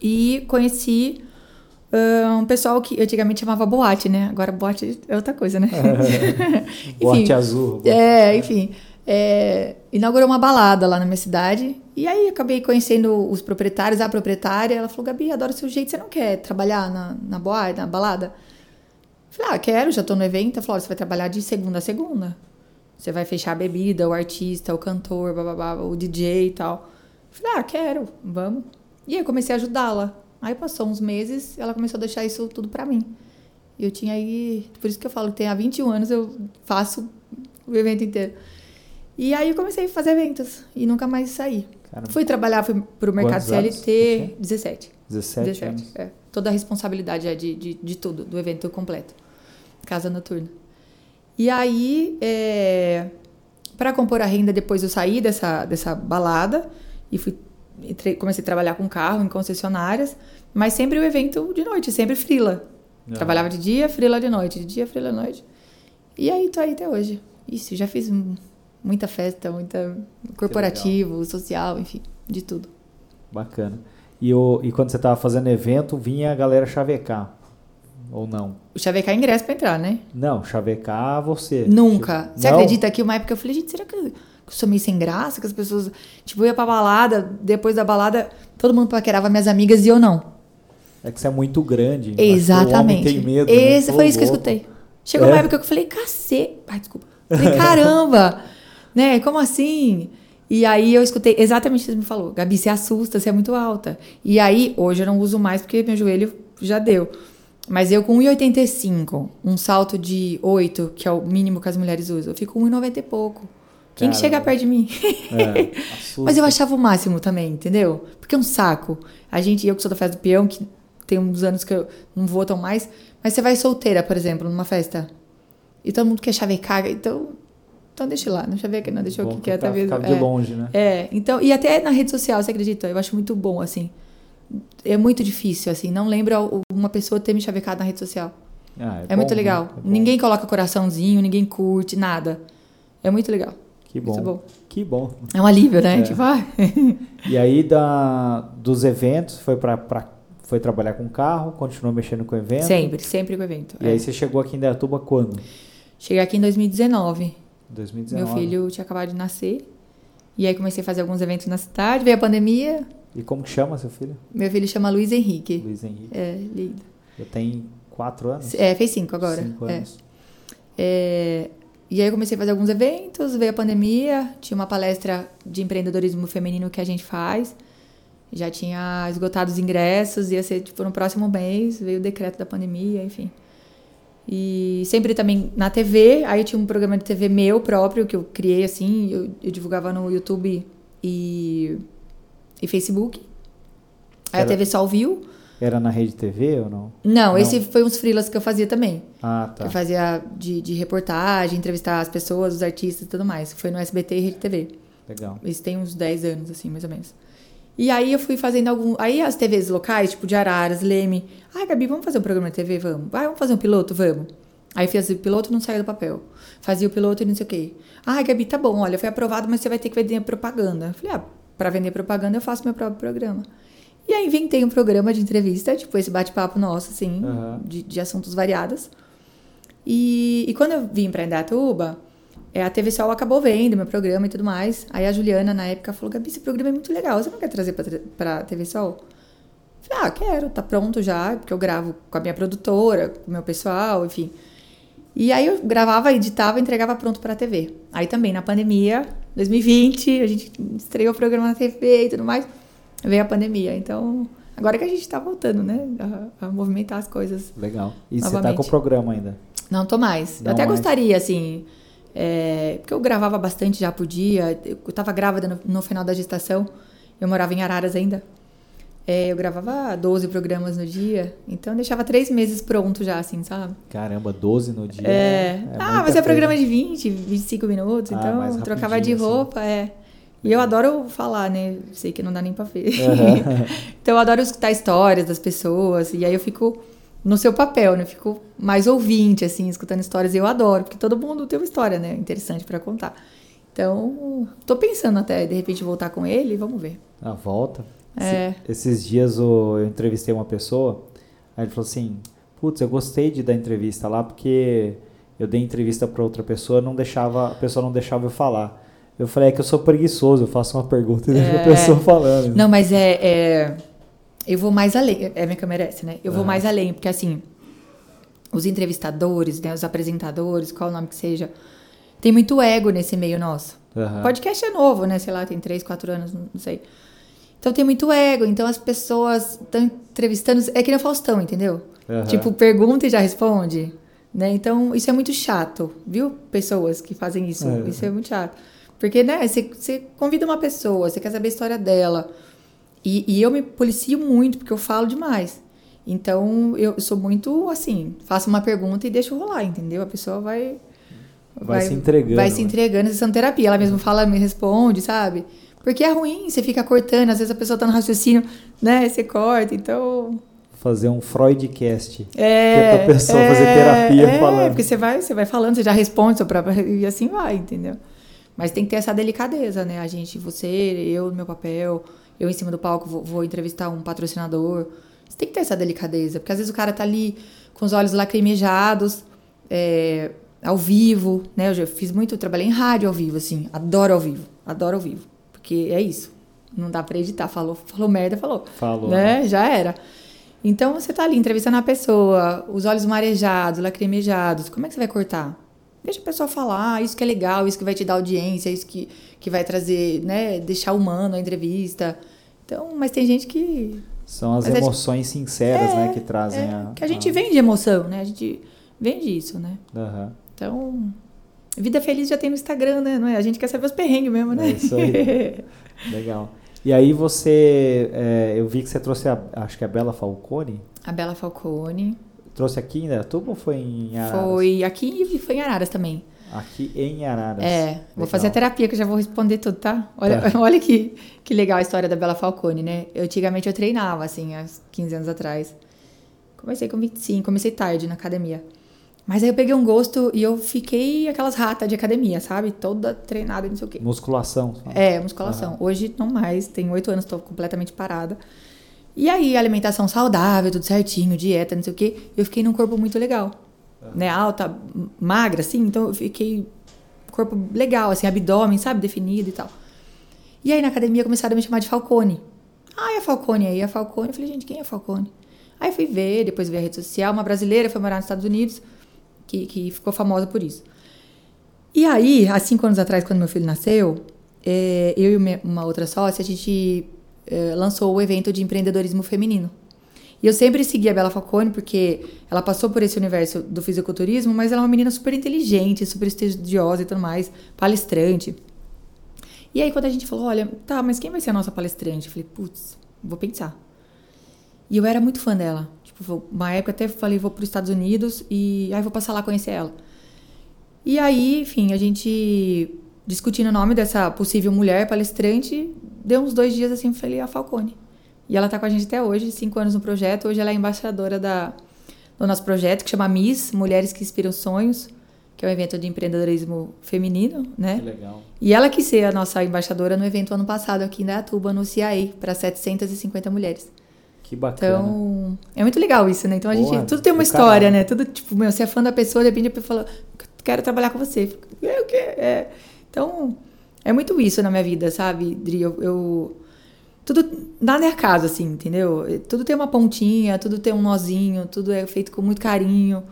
E conheci um pessoal que antigamente chamava boate, né? Agora boate é outra coisa, né? Bote azul. É, enfim. é, inaugurou uma balada lá na minha cidade. E aí acabei conhecendo os proprietários, a proprietária. Ela falou, Gabi, adoro seu jeito. Você não quer trabalhar na, na boate, na balada? Falei, ah, quero, já tô no evento. Ela falou, "Olha, você vai trabalhar de segunda a segunda. Você vai fechar a bebida, o artista, o cantor, bababá, o DJ e tal. Falei, ah, quero, vamos. E aí eu comecei a ajudá-la. Aí passou uns meses, ela começou a deixar isso tudo pra mim. E eu tinha aí, por isso que eu falo que tem há 21 anos eu faço o evento inteiro. E aí eu comecei a fazer eventos e nunca mais saí. Caramba. Fui trabalhar, fui pro mercado CLT, tinha? 17. 17, 17, anos. é. Toda a responsabilidade é de, de, de tudo, do evento completo. Casa noturna. E aí, é, para compor a renda, depois eu saí dessa, dessa balada e fui comecei a trabalhar com carro em concessionárias, mas sempre o evento de noite, sempre frila. Ah. Trabalhava de dia, frila de noite, de dia, frila de noite. E aí tô aí até hoje. Isso, já fiz mu- muita festa, muita corporativo, social, enfim, de tudo. Bacana. E, o, e quando você tava fazendo evento, vinha a galera chavecar. Ou não? O chavecar é ingresso pra entrar, né? Não, chavecar você. Nunca. Você não? acredita que uma época eu falei, gente, será que que eu sou meio sem graça? Que as pessoas. Tipo, eu ia pra balada, depois da balada, todo mundo paquerava minhas amigas e eu não. É que você é muito grande. Homem Exatamente. tem medo. né? Esse Ô, foi isso que eu escutei. Chegou É? uma época que eu falei, cacete. Ai, desculpa. Falei, caramba! né? Como assim? E aí eu escutei exatamente o que você me falou. Gabi, você assusta, você é muito alta. E aí, hoje eu não uso mais porque meu joelho já deu. Mas eu com 1,85, um salto de 8, que é o mínimo que as mulheres usam, eu fico com 1,90 e pouco. Quem que chega perto de mim? É. Mas eu achava o máximo também, entendeu? Porque é um saco. A gente, eu que sou da festa do peão, que tem uns anos que eu não vou tão mais, mas você vai solteira, por exemplo, numa festa. E todo mundo quer chavecar, então. Então deixa lá, não chaveca, não, deixa o Bom que quer, ficar de é. longe, né? É, então, e até na rede social, você acredita? Eu acho muito bom, assim. É muito difícil, assim. Não lembro uma pessoa ter me chavecado na rede social. Ah, É, muito bom, né? legal. É bom. ninguém coloca coraçãozinho, ninguém curte, nada. É muito legal. Que bom. Muito bom. Que bom. É um alívio, né? É. Tipo, ah, E aí da, dos eventos, foi pra foi trabalhar com carro, continuou mexendo com evento? Sempre, sempre com evento. E é. aí você chegou aqui em Dayatuba quando? Cheguei aqui em 2019. 2019. Meu filho tinha acabado de nascer. E aí comecei a fazer alguns eventos na cidade, veio a pandemia. E como que chama seu filho? Meu filho chama Luiz Henrique. Luiz Henrique. É, lindo. Eu tenho quatro anos? É, fez cinco agora. Cinco É. anos. É, e aí eu comecei a fazer alguns eventos, veio a pandemia, tinha uma palestra de empreendedorismo feminino que a gente faz. Já tinha esgotado os ingressos, ia ser tipo no próximo mês, veio o decreto da pandemia, enfim. E sempre também na TV, aí tinha um programa de TV meu próprio que eu criei assim, eu, eu divulgava no YouTube e, e Facebook. Aí a Era- TV Sol viu. Era na Rede TV ou não? Não, Não. esse foi uns freelas que eu fazia também. Ah, Que tá. eu fazia de, de reportagem, entrevistar as pessoas, os artistas e tudo mais. Foi no SBT e Rede TV. Legal. Isso tem uns 10 anos, assim, mais ou menos. E aí eu fui fazendo algum. Aí as TVs locais, tipo de Araras, Leme. Ai, Gabi, vamos fazer um programa de TV? Vamos. Vai, vamos fazer um piloto? Vamos. Aí fazia o piloto não saiu do papel. Fazia o piloto e não sei o quê. Ai, Gabi, tá bom, olha, foi aprovado, mas você vai ter que vender propaganda. Eu falei, ah, pra vender propaganda eu faço meu próprio programa. E aí inventei um programa de entrevista, tipo esse bate-papo nosso, assim, Aham. de, de assuntos variados. E, e quando eu vim pra Indatuba, é, a TV Sol acabou vendo meu programa e tudo mais. Aí a Juliana, na época, falou: Gabi, esse programa é muito legal, você não quer trazer pra, pra TV Sol? Eu Falei, ah, quero, tá pronto já, porque eu gravo com a minha produtora, com o meu pessoal, enfim. E aí eu gravava, editava e entregava pronto pra TV. Aí também, na pandemia, 2020, a gente estreou o programa na TV e tudo mais, veio a pandemia. Então, agora que a gente tá voltando, né, a, a movimentar as coisas. Legal. E você tá Novamente. com o programa ainda? Não tô mais. Não eu até mais. gostaria, assim. é, porque eu gravava bastante já por dia. Eu tava grávida no, no final da gestação. Eu morava em Araras ainda. É, eu gravava 12 programas no dia. Então eu deixava três meses pronto já, assim, sabe? Caramba, 12 no dia. É. ah, muita mas é programa de 20, 25 minutos. Ah, então trocava de assim. roupa, é. E eu adoro falar, né? Sei que não dá nem pra ver. Aham. Então eu adoro escutar histórias das pessoas. E aí eu fico no seu papel, né? Eu fico mais ouvinte, assim, escutando histórias. E eu adoro, porque todo mundo tem uma história, né? Interessante pra contar. Então, tô pensando até, de repente, voltar com ele. Vamos ver. A volta. É. Esse- Esses dias eu entrevistei uma pessoa, aí ele falou assim: Putz, eu gostei de dar entrevista lá porque eu dei entrevista pra outra pessoa, não deixava, a pessoa não deixava eu falar. Eu falei: É que eu sou preguiçoso, eu faço uma pergunta e deixo a É. pessoa falando. Não, mas é, é- Eu vou mais além. É minha câmera essa, né? Eu vou mais além, porque assim. Os entrevistadores, né? Os apresentadores, qual o nome que seja. Tem muito ego nesse meio nosso. Aham. Podcast é novo, né? Sei lá, tem três, quatro anos, não sei. Então tem muito ego. Então as pessoas estão entrevistando. É que nem o Faustão, entendeu? Aham. Tipo, pergunta e já responde. Né? Então, isso é muito chato, viu? Pessoas que fazem isso. É. Isso é muito chato. Porque, né, você, você convida uma pessoa, você quer saber a história dela. E, e eu me policio muito, porque eu falo demais. Então, eu sou muito assim, faço uma pergunta e deixo rolar, entendeu? A pessoa vai. Vai se entregando, Vai se né? entregando, sessão de terapia. Ela mesmo fala, me responde, sabe? Porque é ruim, você fica cortando, às vezes a pessoa tá no raciocínio, né? Você corta, então. Fazer um Freudcast. É, Que é pra pessoa fazer terapia é, falando. porque você vai, você vai falando, você já responde seu próprio, e assim vai, entendeu? Mas tem que ter essa delicadeza, né? A gente, você, eu no meu papel, eu em cima do palco vou, vou entrevistar um patrocinador. Você tem que ter essa delicadeza, porque às vezes o cara tá ali com os olhos lacrimejados, é, ao vivo, né? Eu já fiz muito, trabalhei em rádio ao vivo, assim, adoro ao vivo, adoro ao vivo, porque é isso. Não dá pra editar, falou, falou merda, falou Falou. né? Já era. Então você tá ali entrevistando a pessoa, os olhos marejados, lacrimejados. Como é que você vai cortar? Deixa a pessoa falar, isso que é legal, isso que vai te dar audiência, isso que, que vai trazer, né? Deixar humano a entrevista. Então, mas tem gente que. São as Mas é emoções sinceras, É, né, que trazem é, a. que a gente a- vende emoção, né? A gente vende isso, né? Aham. Então, vida feliz já tem no Instagram, né? Não é? A gente quer saber os perrengues mesmo, né? É isso aí. Legal. E aí você, é, eu vi que você trouxe a, acho que a Bela Falcone, a Bela Falcone. Trouxe aqui em Indaiatuba ou foi em Araras? Foi aqui e foi em Araras também. Aqui em Araras. É, vou Legal. fazer a terapia que eu já vou responder tudo, tá? Olha, Tá. olha que, que legal a história da Bela Falcone, né? Eu, antigamente eu treinava, assim, há 15 anos atrás. Comecei com 25, comecei tarde na academia. Mas aí eu peguei um gosto e eu fiquei aquelas ratas de academia, sabe? Toda treinada não sei o quê. Musculação. É, musculação. Hoje não mais, tenho oito anos, tô completamente parada. E aí, alimentação saudável, tudo certinho, dieta, não sei o quê. Eu fiquei num corpo muito legal. Né? Alta, magra, assim. Então, eu fiquei corpo legal, assim, abdômen, sabe? Definido e tal. E aí, na academia, começaram a me chamar de Falcone. Ah, e a Falcone aí? A Falcone. Eu falei, gente, quem é Falcone? Aí fui ver, depois vi a rede social. Uma brasileira foi morar nos Estados Unidos, que, que ficou famosa por isso. E aí, há cinco anos atrás, quando meu filho nasceu, é, eu e uma outra sócia, a gente é, lançou o evento de empreendedorismo feminino. E eu sempre segui a Bela Falcone, porque ela passou por esse universo do fisiculturismo, mas ela é uma menina super inteligente, super estudiosa e tudo mais, palestrante. E aí, quando a gente falou, olha, tá, mas quem vai ser a nossa palestrante? Eu falei, putz, vou pensar. E eu era muito fã dela. Tipo, uma época até falei, vou para os Estados Unidos e aí vou passar lá conhecer ela. E aí, enfim, a gente discutindo o nome dessa possível mulher palestrante, deu uns dois dias assim, falei, a Falcone. E ela tá com a gente até hoje, cinco anos no projeto. Hoje ela é embaixadora da, do nosso projeto, que chama Miss, Mulheres que Inspiram Sonhos, que é um evento de empreendedorismo feminino, né? Que legal. E ela quis ser a nossa embaixadora no evento ano passado aqui em Dayatuba, no CIA, para 750 mulheres. Que bacana. Então, é muito legal isso, né? Então a Porra, gente. Tudo tem uma história, caralho. né? Tudo, tipo, meu, você é fã da pessoa, de repente a pessoa fala, quero trabalhar com você. É o quê? É. Então, é muito isso na minha vida, sabe, Dri? Eu, eu, tudo, nada é acaso, assim, entendeu? Tudo tem uma pontinha, tudo tem um nozinho, tudo é feito com muito carinho.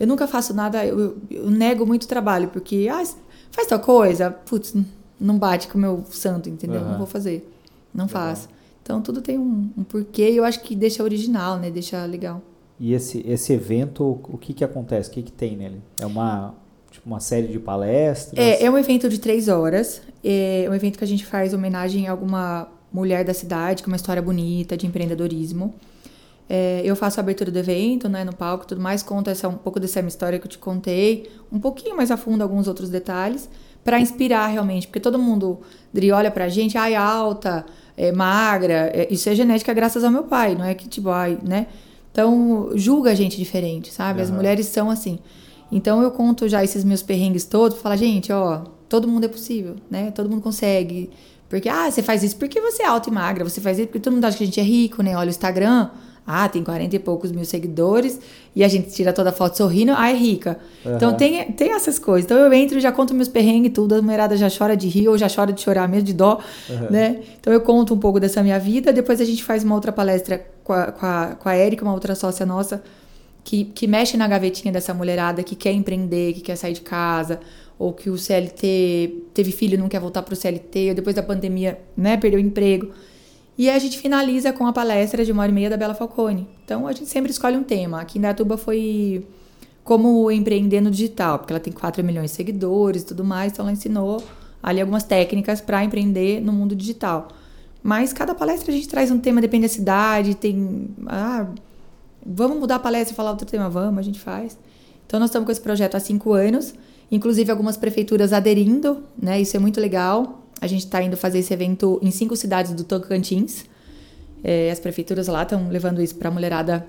Eu nunca faço nada, eu, eu nego muito trabalho, porque, ah, faz tal coisa, putz, não bate com o meu santo, entendeu? Uhum. Não vou fazer, não legal. faço. Então, tudo tem um, um porquê e eu acho que deixa original, né? Deixa legal. E esse, esse evento, o que que acontece? O que que tem nele? É uma Tipo, uma série de palestras? É, é um evento de três horas. É um evento que a gente faz homenagem a alguma mulher da cidade com uma história bonita de empreendedorismo. É, eu faço a abertura do evento, né, no palco, tudo mais, conto essa, um pouco dessa história que eu te contei, um pouquinho mais a fundo alguns outros detalhes, para inspirar realmente, porque todo mundo Dri, olha pra gente, ai, alta, é, magra, é, isso é genética graças ao meu pai, não é que tipo, ai, né? Então, julga a gente diferente, sabe? Uhum. As mulheres são assim. Então eu conto já esses meus perrengues todos, falar, gente, ó, todo mundo é possível, né? Todo mundo consegue. Porque, ah, você faz isso porque você é alta e magra, você faz isso porque todo mundo acha que a gente é rico, né? Olha o Instagram, ah, tem 40 e poucos mil seguidores e a gente tira toda a foto sorrindo, ah, é rica. Uhum. Então tem, tem essas coisas. Então eu entro e já conto meus perrengues e tudo, a mulherada já chora de rir ou já chora de chorar mesmo, de dó, uhum. né? Então eu conto um pouco dessa minha vida, depois a gente faz uma outra palestra com a, com a, com a Erika, uma outra sócia nossa, que, que mexe na gavetinha dessa mulherada que quer empreender, que quer sair de casa, ou que o CLT teve filho e não quer voltar para o CLT, ou depois da pandemia né, perdeu o emprego. E a gente finaliza com a palestra de uma hora e meia da Bela Falcone. Então a gente sempre escolhe um tema. Aqui em Datuba foi como empreender no digital, porque ela tem 4 milhões de seguidores e tudo mais, então ela ensinou ali algumas técnicas para empreender no mundo digital. Mas cada palestra a gente traz um tema, depende da cidade, tem. Ah, Vamos mudar a palestra e falar outro tema? Vamos, a gente faz. Então, nós estamos com esse projeto há cinco anos, inclusive algumas prefeituras aderindo, né? Isso é muito legal. A gente está indo fazer esse evento em cinco cidades do Tocantins. É, as prefeituras lá estão levando isso para a mulherada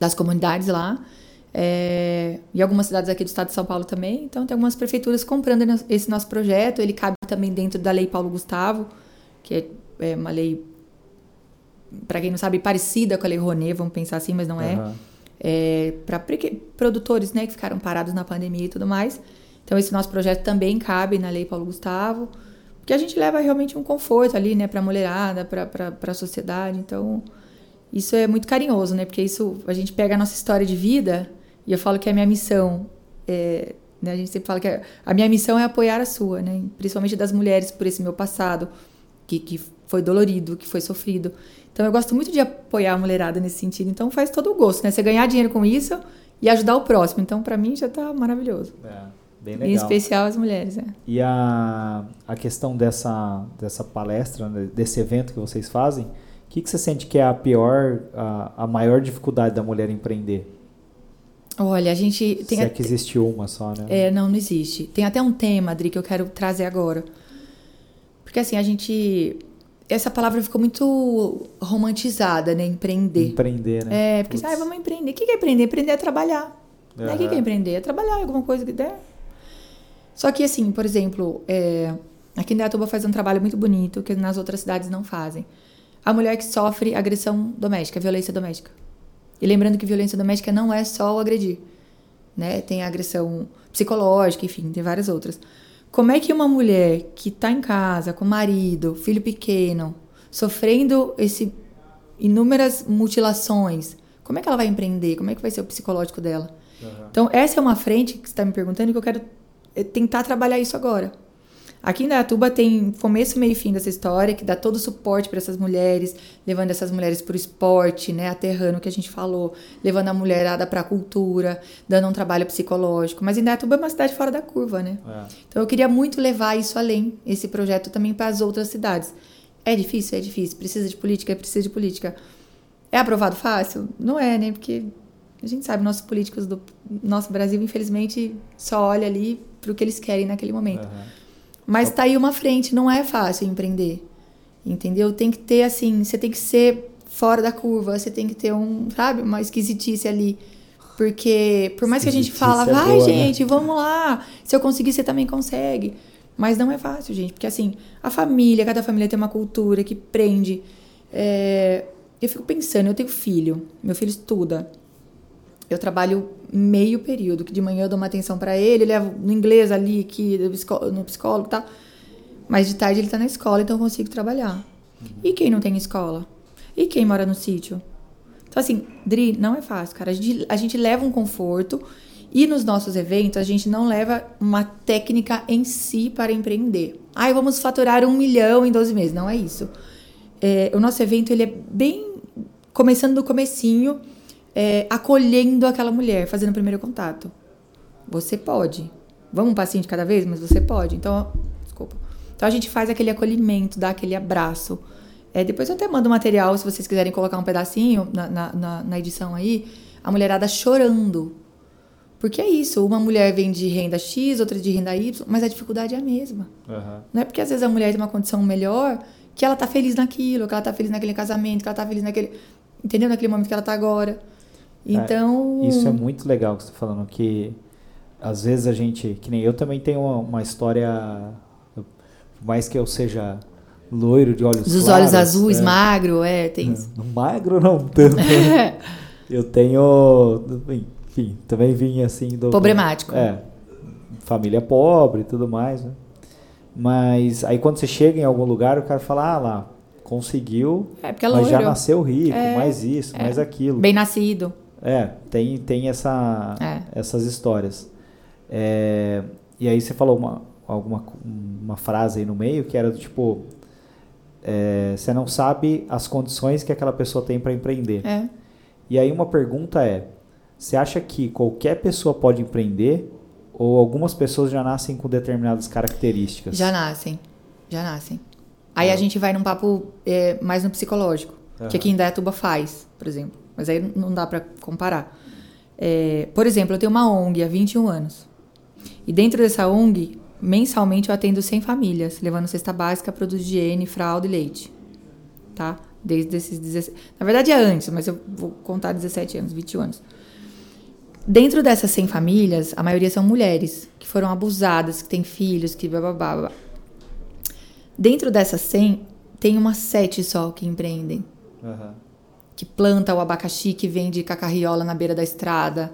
das comunidades lá. É, e algumas cidades aqui do estado de São Paulo também. Então, tem algumas prefeituras comprando esse nosso projeto. Ele cabe também dentro da Lei Paulo Gustavo, que é, é uma lei para quem não sabe, parecida com a Lei Rouanet, vamos pensar assim, mas não é. Uhum. é para produtores né, que ficaram parados na pandemia e tudo mais. Então, esse nosso projeto também cabe na Lei Paulo Gustavo, porque a gente leva realmente um conforto ali, né, para a mulherada, para a sociedade. Então, isso é muito carinhoso, né, porque isso a gente pega a nossa história de vida e eu falo que é a minha missão. É, né, a gente sempre fala que a minha missão é apoiar a sua, né, principalmente das mulheres por esse meu passado, que, que foi dolorido, que foi sofrido. Então eu gosto muito de apoiar a mulherada nesse sentido. Então faz todo o gosto, né? Você ganhar dinheiro com isso e ajudar o próximo. Então para mim já tá maravilhoso. É, bem legal. Em especial as mulheres, é. E a, a questão dessa, dessa palestra, né, desse evento que vocês fazem, o que, que você sente que é a pior, a, a maior dificuldade da mulher empreender? Olha, a gente tem. Se é que existe uma só, né? É, não, não existe. Tem até um tema, Adri, que eu quero trazer agora. Porque assim, a gente essa palavra ficou muito romantizada, né? Empreender. Empreender, né? É, porque, ah, vamos empreender. O que é empreender? Empreender é trabalhar. Uhum. Né? O que é empreender? É trabalhar alguma coisa que der. Só que, assim, por exemplo, é, aqui em Dayatuba faz um trabalho muito bonito que nas outras cidades não fazem. a mulher que sofre agressão doméstica, violência doméstica. E lembrando que violência doméstica não é só o agredir, né? Tem a agressão psicológica, enfim, tem várias outras. Como é que uma mulher que está em casa com marido, filho pequeno, sofrendo esse inúmeras mutilações, como é que ela vai empreender? Como é que vai ser o psicológico dela? Uhum. Então, essa é uma frente que você está me perguntando que eu quero eh, tentar trabalhar isso agora. Aqui em Dayatuba tem começo, meio e fim dessa história, que dá todo o suporte para essas mulheres, levando essas mulheres para o esporte, né, aterrando o que a gente falou, levando a mulherada para a cultura, dando um trabalho psicológico. Mas em Dayatuba é uma cidade fora da curva, né? É. Então eu queria muito levar isso além, esse projeto também para as outras cidades. É difícil? É difícil. Precisa de política? Precisa de política. É aprovado fácil? Não é, né? Porque a gente sabe, nossos políticos do nosso Brasil, infelizmente, só olha ali para o que eles querem naquele momento. Uhum. Mas tá aí uma frente, não é fácil empreender. Entendeu? Tem que ter assim, você tem que ser fora da curva, você tem que ter um, sabe, uma esquisitice ali. Porque por mais que a gente fala, é vai, boa, né? gente, né? vamos lá. Se eu conseguir, você também consegue. Mas não é fácil, gente, porque assim, a família, cada família tem uma cultura que prende. É... Eu fico pensando, eu tenho filho, meu filho estuda eu trabalho meio período, que de manhã eu dou uma atenção para ele, levo no inglês ali, aqui, no psicólogo e tal. Mas de tarde ele tá na escola, então eu consigo trabalhar. E quem não tem escola? E quem mora no sítio? Então, assim, Dri, não é fácil, cara. A gente, a gente leva um conforto e nos nossos eventos a gente não leva uma técnica em si para empreender. Ai, vamos faturar um milhão em 12 meses. Não é isso. É, o nosso evento, ele é bem... Começando do comecinho é, acolhendo aquela mulher, fazendo o primeiro contato. Você pode. Vamos um passinho de cada vez, mas você pode. Então, desculpa. Então a gente faz aquele acolhimento, dá aquele abraço. É, depois eu até mando material, se vocês quiserem colocar um pedacinho na, na, na, edição aí, a mulherada chorando. Porque é isso, uma mulher vem de renda X, outra de renda Y, mas a dificuldade é a mesma. Uhum. Não é porque às vezes a mulher tem uma condição melhor que ela tá feliz naquilo, que ela tá feliz naquele casamento, que ela tá feliz naquele. Entendeu? Naquele momento que ela tá agora. Então. É, isso é muito legal que você está falando, que às vezes a gente. Que nem eu também tenho uma, uma história. Por mais que eu seja loiro de olhos Dos claros, olhos azuis, é, magro, é, tem isso. Magro não tanto. eu tenho. Enfim, também vim assim do. Problemático. É. Família pobre e tudo mais, né? Mas aí quando você chega em algum lugar, o cara fala, ah lá, conseguiu, é, é mas já nasceu rico, é, mais isso, é. mais aquilo. Bem nascido. É, tem, tem essa, é. essas histórias. É, e aí você falou uma, alguma uma frase aí no meio que era do tipo é, você não sabe as condições que aquela pessoa tem para empreender. É. E aí uma pergunta é: você acha que qualquer pessoa pode empreender ou algumas pessoas já nascem com determinadas características? Já nascem, já nascem. Aí a é. gente vai num papo é, mais no psicológico, que aqui em Dayatuba faz, por exemplo. Mas aí não dá para comparar. É, por exemplo, eu tenho uma ONG há 21 anos. E dentro dessa ONG, mensalmente eu atendo 100 famílias, levando cesta básica, produtos de higiene, fralda e leite. Tá? Desde esses 17. Na verdade é antes, mas eu vou contar 17 anos, 21 anos. Dentro dessas 100 famílias, a maioria são mulheres que foram abusadas, que têm filhos, que blá blá blá. blá. Dentro dessas 100, tem umas 7 só que empreendem. Uhum que planta o abacaxi que vende cacarriola na beira da estrada,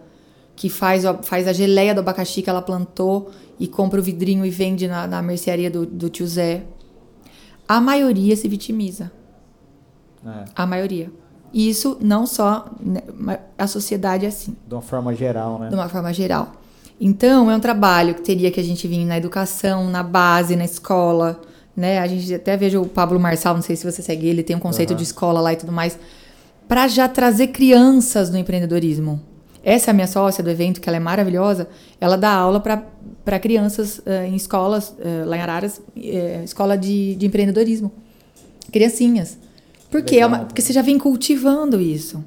que faz, faz a geleia do abacaxi que ela plantou e compra o vidrinho e vende na, na mercearia do, do tio Zé. A maioria se vitimiza. É. A maioria. E isso não só. Né, a sociedade é assim. De uma forma geral, né? De uma forma geral. Então, é um trabalho que teria que a gente vir na educação, na base, na escola. Né? A gente até veja o Pablo Marçal, não sei se você segue ele, tem um conceito uhum. de escola lá e tudo mais para já trazer crianças no empreendedorismo. Essa é a minha sócia do evento, que ela é maravilhosa. Ela dá aula para crianças uh, em escolas, uh, lá em Araras, uh, escola de, de empreendedorismo. Criancinhas. Por quê? É uma, porque você já vem cultivando isso.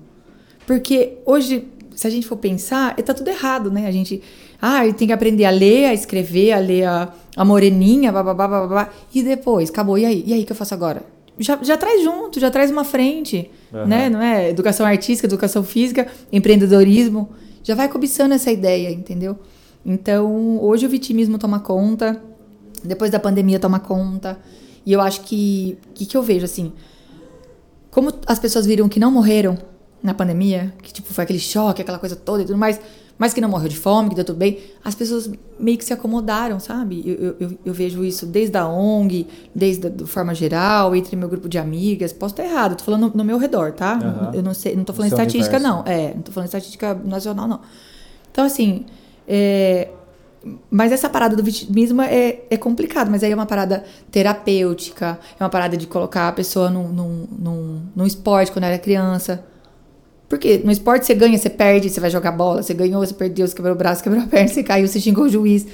Porque hoje, se a gente for pensar, está tudo errado, né? A gente ah, tem que aprender a ler, a escrever, a ler a, a moreninha, babá, babá, e depois, acabou, e aí? E aí, o que eu faço agora? Já, já traz junto, já traz uma frente uhum. né? Não é educação artística, educação física, empreendedorismo, já vai cobiçando essa ideia, entendeu? Então, hoje o vitimismo toma conta, depois da pandemia toma conta, e eu acho que que que eu vejo assim, como as pessoas viram que não morreram na pandemia, que tipo foi aquele choque, aquela coisa toda e tudo mais, mas que não morreu de fome, que deu tudo bem, as pessoas meio que se acomodaram, sabe? Eu, eu, eu vejo isso desde a ONG, desde a de forma geral, entre meu grupo de amigas. Posso estar errado, tô falando no, no meu redor, tá? Aham. Eu não sei, não tô falando estatística, universo. não. É, não tô falando estatística nacional, não. Então, assim, é, mas essa parada do vitimismo é, é complicado, mas aí é uma parada terapêutica, é uma parada de colocar a pessoa num, num, num, num esporte quando era criança. Porque no esporte você ganha, você perde, você vai jogar bola, você ganhou, você perdeu, você quebrou o braço, quebrou a perna, você caiu, você xingou o juiz.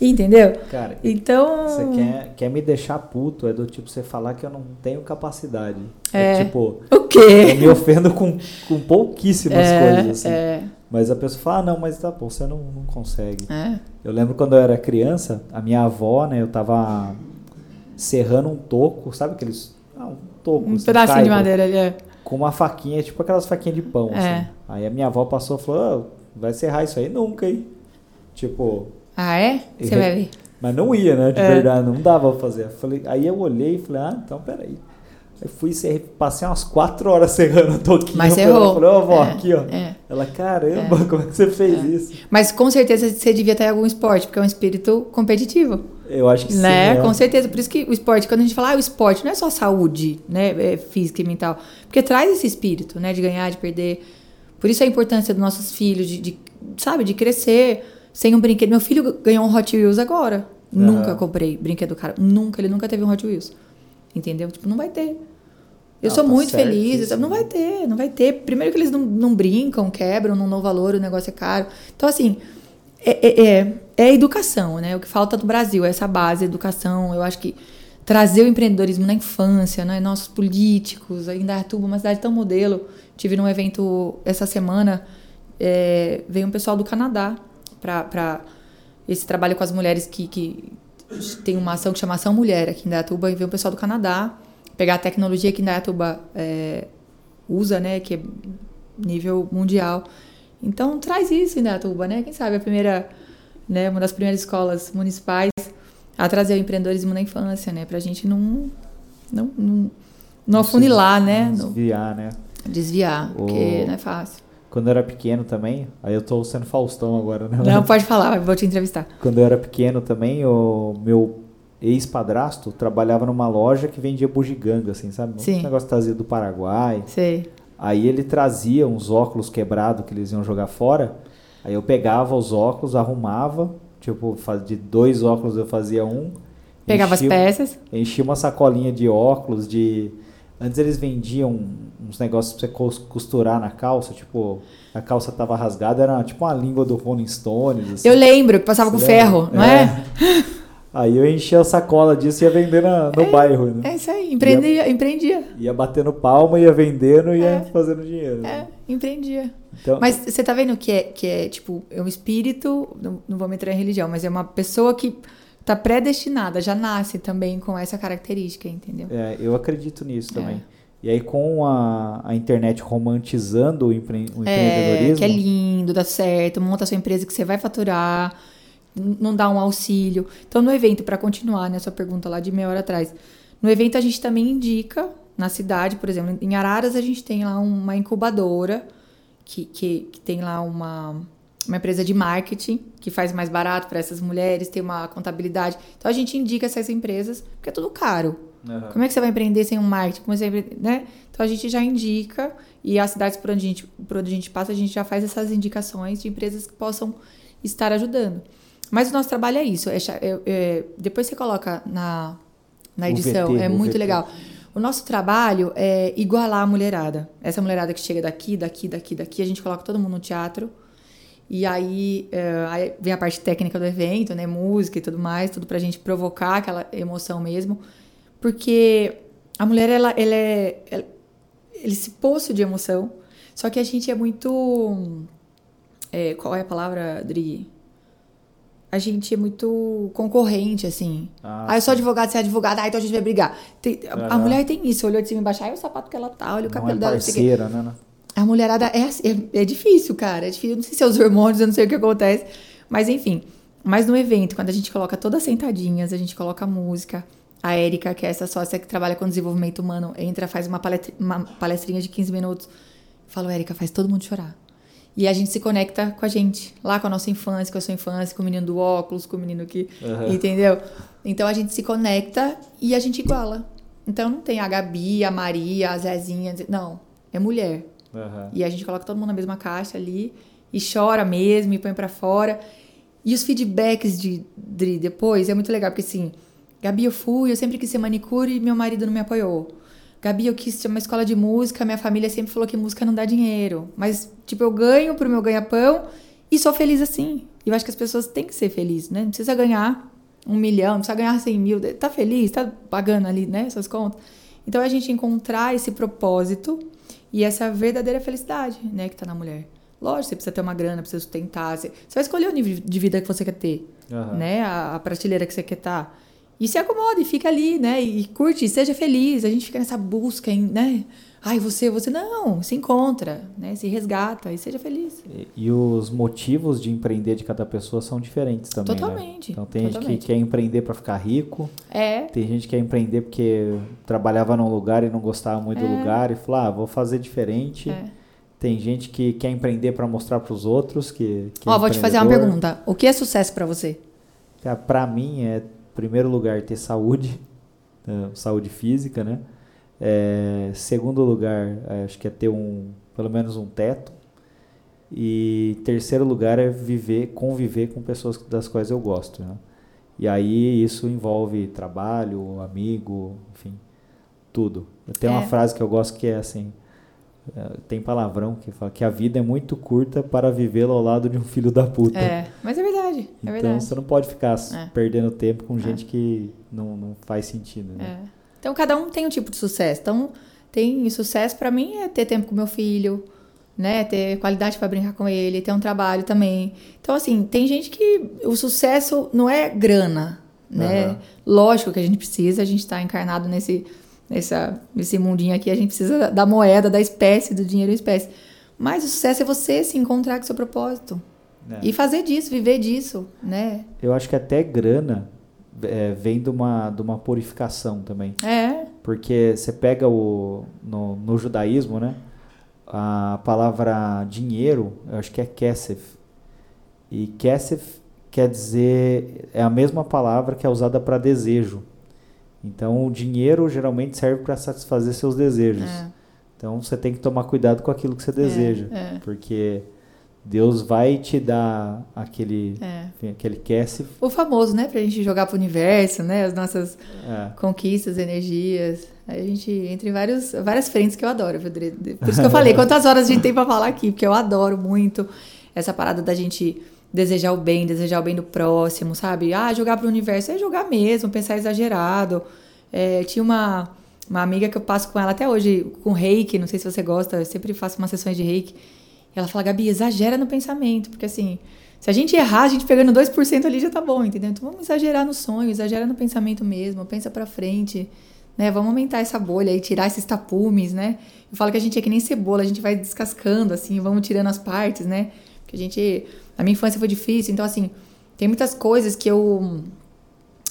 Entendeu? Cara, Então. Você quer, quer me deixar puto, é do tipo você falar que eu não tenho capacidade. É. tipo, O eu quê? me ofendo com, com pouquíssimas É, coisas, assim. é, Mas a pessoa fala, ah, não, mas tá bom, você não, não consegue. é. Eu lembro quando eu era criança, a minha avó, né, eu tava serrando um toco, sabe aqueles. Ah, um toco. Um assim, pedacinho de madeira ali. É. Com uma faquinha, tipo aquelas faquinhas de pão, É. assim. Aí a minha avó passou e falou, ah, vai serrar isso aí nunca, hein? Tipo, Ah, é? Você vai ver. mas não ia, né? De É. verdade, não dava pra fazer. Falei, aí eu olhei e falei, ah, então peraí. Aí fui serrei, passei umas quatro horas serrando a toquinha. Mas errou. Falei, ó, vó, É, aqui, ó. é. Ela, caramba, como é que você fez isso? Mas com certeza você devia ter algum esporte, porque é um espírito competitivo. Eu acho que né? sim. é. Com certeza. Por isso que o esporte, quando a gente fala, ah, o esporte não é só saúde, né? É física e mental. Porque traz esse espírito, né? De ganhar, de perder. Por isso a importância dos nossos filhos, de, de, sabe, de crescer sem um brinquedo. Meu filho ganhou um Hot Wheels agora. Nunca comprei brinquedo cara. Nunca, ele nunca teve um Hot Wheels. Entendeu? Tipo, não vai ter. Eu Não, sou tá muito certo feliz. isso, Não né? vai ter, não vai ter. Primeiro que eles não, não brincam, quebram, não dão valor, o negócio é caro. Então, assim, é, é, é, é educação, né? O que falta no Brasil é essa base, educação. Eu acho que trazer o empreendedorismo na infância, né? Nossos políticos, ainda Indaiatuba, uma cidade tão modelo. Tive num evento essa semana, é, veio um pessoal do Canadá para esse trabalho com as mulheres que, que tem uma ação que chama Ação Mulher aqui em Indaiatuba, e veio um pessoal do Canadá pegar a tecnologia que Indaiatuba é, usa, né? Que é nível mundial. Então traz isso em Indaiatuba, né? Quem sabe a primeira, né? Uma das primeiras escolas municipais a trazer o empreendedorismo na infância, né? Pra gente não não, não, não afunilar, né? Não Desviar, né? desviar, O- porque não é fácil. Quando eu era pequeno também, aí eu tô sendo Faustão agora, né? Não, pode falar, vou te entrevistar. Quando eu era pequeno também, o meu ex-padrasto trabalhava numa loja que vendia bugiganga, assim, sabe? Um Sim. negócio trazido do Paraguai. Sei. Aí ele trazia uns óculos quebrados que eles iam jogar fora. Aí eu pegava os óculos, arrumava. Tipo, de dois óculos eu fazia um. Pegava as peças. Enchia uma sacolinha de óculos, de... Antes eles vendiam uns negócios pra você cos- costurar na calça, tipo... A calça tava rasgada, era tipo uma língua do Rolling Stones, assim. Eu lembro que passava com Você ferro, lembra? não é? Aí eu enchia a sacola disso e ia vender na- no bairro, né? É isso aí, empreendia, empreendia. Ia batendo palma, ia vendendo e ia É. fazendo dinheiro. É, né? empreendia. Então, Mas você tá vendo que é, que é tipo, é um espírito, não, não vou entrar em religião, mas é uma pessoa que tá predestinada, já nasce também com essa característica, entendeu? é, eu acredito nisso É. também. E aí com a, a internet romantizando o, empre, o É, empreendedorismo... que é lindo, dá certo, monta a sua empresa que você vai faturar, não dá um auxílio. Então, no evento, para continuar né, sua pergunta lá de meia hora atrás, no evento a gente também indica, na cidade, por exemplo, em Araras a gente tem lá uma incubadora, que, que, que tem lá uma, uma empresa de marketing, que faz mais barato para essas mulheres, tem uma contabilidade. Então, a gente indica essas empresas, porque é tudo caro. Aham. Como é que você vai empreender sem um marketing? Como você vai empre- né? Então a gente já indica e as cidades por onde, a gente, por onde a gente passa, a gente já faz essas indicações de empresas que possam estar ajudando. Mas o nosso trabalho é isso. é é- é- depois você coloca na, na edição, VT, é muito VT. legal. O nosso trabalho é igualar a mulherada. Essa mulherada que chega daqui, daqui, daqui, daqui, a gente coloca todo mundo no teatro. E aí, é, aí vem a parte técnica do evento, né? Música e tudo mais, tudo pra gente provocar aquela emoção mesmo. Porque a mulher, ela, ela é. Ela, ele se poço de emoção. Só que a gente é muito. é, qual é a palavra, Dri? A gente é muito concorrente, assim. Ah, Ah, eu sou advogado, você é advogada, ah, então a gente vai brigar. Tem- a, a mulher tem isso, olhou de cima e embaixo, ah, o sapato que ela tá, olha o cabelo é dela, não sei o quê. parceira, né? né? A mulherada é, assim, é, é difícil, cara. É difícil. Eu não sei se é os hormônios, eu não sei o que acontece. Mas enfim. Mas no evento, quando a gente coloca todas sentadinhas, a gente coloca música, A Érica, que é essa sócia que trabalha com desenvolvimento humano, entra, faz uma, palestri uma palestrinha de 15 minutos. Eu falo, Érica, faz todo mundo chorar. E a gente se conecta com a gente, lá com a nossa infância, com a sua infância, com o menino do óculos, com o menino que. Uhum. Entendeu? Então a gente se conecta e a gente iguala. Então não tem a Gabi, a Maria, a Zezinha. Não, é mulher. Uhum. E a gente coloca todo mundo na mesma caixa ali e chora mesmo e põe para fora. E os feedbacks de, de depois é muito legal, porque assim, Gabi, eu fui, eu sempre quis ser manicure e meu marido não me apoiou. Gabi, eu quis ter uma escola de música, minha família sempre falou que música não dá dinheiro. Mas, tipo, eu ganho pro meu ganha-pão e sou feliz assim. E eu acho que as pessoas têm que ser felizes, né? Não precisa ganhar um milhão, não precisa ganhar cem mil. Tá feliz, tá pagando ali, né, essas contas. Então, é a gente encontrar esse propósito e essa verdadeira felicidade, né, que tá na mulher. Lógico, você precisa ter uma grana, precisa sustentar. Você, você vai escolher o nível de vida que você quer ter, uhum. né? A, a, prateleira que você quer estar. E se acomoda e fica ali, né? E curte, seja feliz. A gente fica nessa busca, né? Ai, você, você. Não, se encontra, né? Se resgata e seja feliz. E, e os motivos de empreender de cada pessoa são diferentes também. Né? Totalmente. Né? Então tem totalmente. gente que quer empreender para ficar rico. É. Tem gente que quer empreender porque trabalhava num lugar e não gostava muito é. do lugar e falou, ah, vou fazer diferente. É. Tem gente que quer empreender para mostrar para os outros que. que Ó, é vou te fazer uma pergunta. O que é sucesso para você? Para mim é, primeiro lugar, ter saúde, né, saúde física, né? É, segundo lugar, é, acho que é ter um, pelo menos um teto. E terceiro lugar é viver, conviver com pessoas das quais eu gosto. Né? E aí isso envolve trabalho, amigo, enfim, tudo. Tem é. uma frase que eu gosto que é assim: tem palavrão que fala que a vida é muito curta para vivê-la ao lado de um filho da puta. É, mas é verdade. É então verdade. você não pode ficar é. perdendo tempo com gente é. que não, não faz sentido. Né? É. Então cada um tem um tipo de sucesso. Então, tem sucesso para mim é ter tempo com meu filho, né? Ter qualidade para brincar com ele, ter um trabalho também. Então, assim, tem gente que o sucesso não é grana, né? Uhum. Lógico que a gente precisa, a gente está encarnado nesse nessa, nesse mundinho aqui, a gente precisa da moeda, da espécie, do dinheiro em espécie. Mas o sucesso é você se encontrar com o seu propósito. É. E fazer disso, viver disso, né? Eu acho que até grana é, vem de uma, de uma purificação também. É. Porque você pega o... No, no judaísmo, né? A palavra dinheiro, eu acho que é kesef. E kesef quer dizer... É a mesma palavra que é usada para desejo. Então, o dinheiro geralmente serve para satisfazer seus desejos. É. Então, você tem que tomar cuidado com aquilo que você deseja, é, é. porque Deus vai te dar aquele é. aquele cast. O famoso, né, pra gente jogar pro universo, né, as nossas é. conquistas, energias. Aí a gente entra em vários, várias frentes que eu adoro, Por isso que eu falei, quantas horas a gente tem para falar aqui, porque eu adoro muito essa parada da gente desejar o bem, desejar o bem do próximo, sabe? Ah, jogar pro universo é jogar mesmo, pensar exagerado. É, tinha uma, uma amiga que eu passo com ela até hoje, com reiki, não sei se você gosta, eu sempre faço umas sessões de reiki. Ela fala, Gabi, exagera no pensamento, porque assim, se a gente errar, a gente pegando 2% ali já tá bom, entendeu? Então vamos exagerar no sonho, exagera no pensamento mesmo, pensa pra frente, né? Vamos aumentar essa bolha e tirar esses tapumes, né? Eu falo que a gente é que nem cebola, a gente vai descascando, assim, vamos tirando as partes, né? Porque a gente a minha infância foi difícil, então assim, tem muitas coisas que eu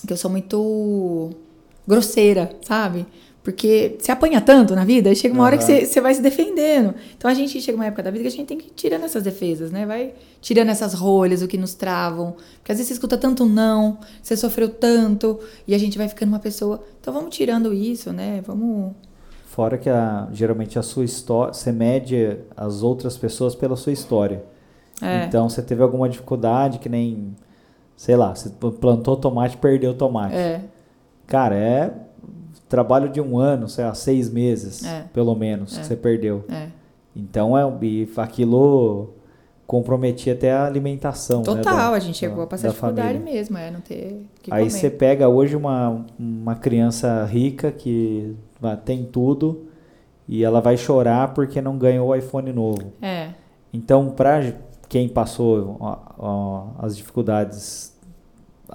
que eu sou muito grosseira, sabe? Porque você apanha tanto na vida, chega uma uhum. hora que você, você vai se defendendo. Então a gente chega uma época da vida que a gente tem que ir tirando essas defesas, né? Vai tirando essas rolhas, o que nos travam. Porque às vezes você escuta tanto não, você sofreu tanto, e a gente vai ficando uma pessoa. Então vamos tirando isso, né? Vamos. Fora que a, geralmente a sua história, você mede as outras pessoas pela sua história. É. Então você teve alguma dificuldade que nem, sei lá, você plantou tomate, perdeu tomate. É. Cara, é trabalho de um ano, sei lá, seis meses, é. pelo menos, é. que você perdeu. É. Então é e aquilo comprometia até a alimentação. Total, né, da, a gente chegou a passar dificuldade família. mesmo, é não ter. Aí você pega hoje uma, uma criança rica que tem tudo e ela vai chorar porque não ganhou o iPhone novo. É. Então, para quem passou ó, ó, as dificuldades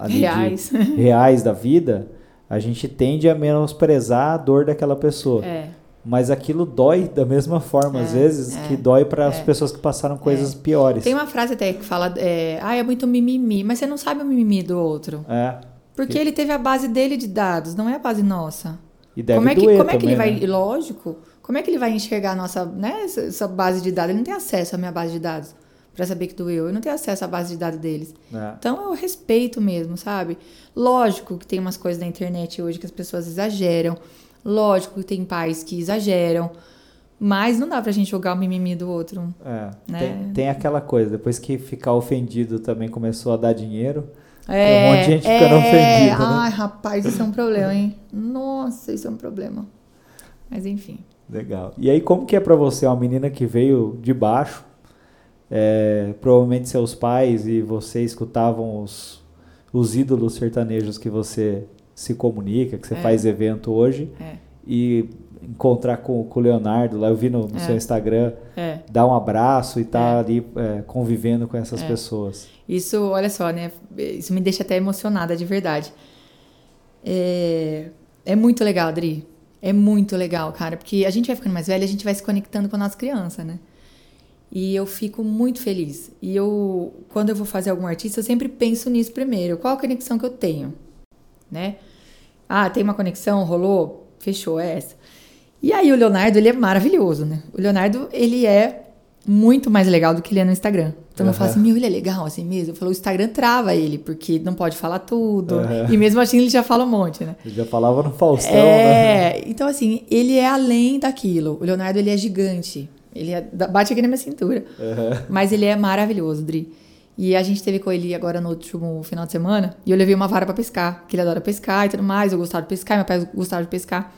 reais. De, reais da vida, a gente tende a menosprezar a dor daquela pessoa. É. Mas aquilo dói da mesma forma, é, às vezes, é, que dói para as é, pessoas que passaram coisas é. piores. Tem uma frase até que fala: é, ah, é muito mimimi, mas você não sabe o mimimi do outro. É. Porque ele teve a base dele de dados, não é a base nossa. E deve como é que, como é que ele também, vai, né? lógico, como é que ele vai enxergar a nossa, né, essa base de dados? Ele não tem acesso à minha base de dados para saber que doeu. Eu não tenho acesso à base de dados deles. É. Então eu respeito mesmo, sabe? Lógico que tem umas coisas na internet hoje que as pessoas exageram. Lógico que tem pais que exageram. Mas não dá pra gente jogar o mimimi do outro. É, Né? tem, tem aquela coisa, depois que ficar ofendido também começou a dar dinheiro. É, um monte de gente ficando ofendido, né? Ai, rapaz, isso é um problema, hein? Nossa, isso é um problema. Mas enfim. Legal. E aí, como que é pra você, uma menina que veio de baixo, é, provavelmente seus pais e você escutavam os, os ídolos sertanejos que você se comunica, que você É. faz evento hoje, É, e encontrar com, com o Leonardo lá, eu vi no, no É. seu Instagram, é. dar um abraço e estar É. ali convivendo com essas pessoas. Isso, olha só, né? Isso me deixa até emocionada, de verdade. É, é muito legal, Adri. É muito legal, cara, porque a gente vai ficando mais velha, a gente vai se conectando com a nossa criança, né? E eu fico muito feliz. E eu, quando eu vou fazer algum artista, eu sempre penso nisso primeiro. Qual a conexão que eu tenho, né? Ah, tem uma conexão, rolou, fechou, é essa. E aí o Leonardo, ele é maravilhoso, né? O Leonardo, ele é muito mais legal do que ele é no Instagram. Então eu falo assim, meu, ele é legal assim mesmo? Eu falo, o Instagram trava ele, porque não pode falar tudo. Aham. E mesmo assim ele já fala um monte, né? Eu já falava no Faustão, né? É, então assim, ele é além daquilo. O Leonardo, ele é gigante. Ele é, bate aqui na minha cintura. Aham. Mas ele é maravilhoso, Dri. E a gente teve com ele agora no último final de semana. E eu levei uma vara pra pescar, que ele adora pescar e tudo mais. Eu gostava de pescar, meu pai gostava de pescar.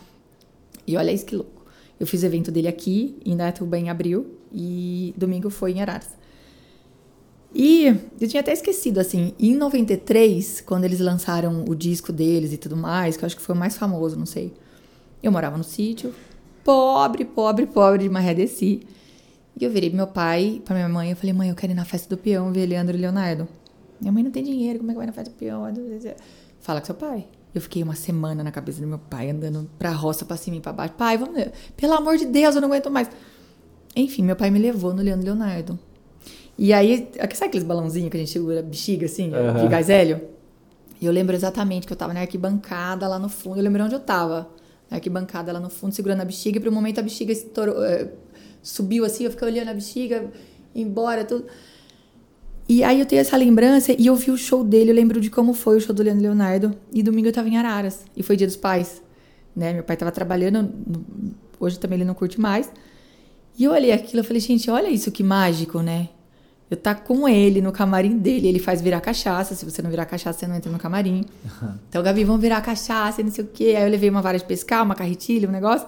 E olha isso que louco. Eu fiz o evento dele aqui, em Indaiatuba, em abril. E domingo foi em Araras. E eu tinha até esquecido, assim, em 93, quando eles lançaram o disco deles e tudo mais, que eu acho que foi o mais famoso, não sei. Eu morava no sítio, pobre, pobre, pobre de Maré Desci. E eu virei pro meu pai, pra minha mãe, eu falei, mãe, eu quero ir na festa do peão ver Leandro e Leonardo. Minha mãe não tem dinheiro, como é que vai na festa do peão? Fala com seu pai. Eu fiquei uma semana na cabeça do meu pai, andando pra roça, pra cima e pra baixo. Pai, vamos. Pelo amor de Deus, eu não aguento mais. Enfim, meu pai me levou no Leandro e Leonardo. E aí, sabe aqueles balãozinhos que a gente segura a bexiga, assim, Aham. de gás hélio? E eu lembro exatamente que eu tava na arquibancada lá no fundo. Eu lembro onde eu tava. Na arquibancada lá no fundo, segurando a bexiga. E por um momento a bexiga estourou, eh, subiu assim. Eu fiquei olhando a bexiga, embora, tudo. E aí eu tenho essa lembrança e eu vi o show dele. Eu lembro de como foi o show do Leandro Leonardo. E domingo eu tava em Araras. E foi dia dos pais. Né? Meu pai tava trabalhando. Hoje também ele não curte mais. E eu olhei aquilo e falei, gente, olha isso que mágico, né? Eu tá com ele no camarim dele, ele faz virar cachaça. Se você não virar cachaça, você não entra no camarim. Então, Gabi, vamos virar cachaça e não sei o quê. Aí eu levei uma vara de pescar, uma carretilha, um negócio.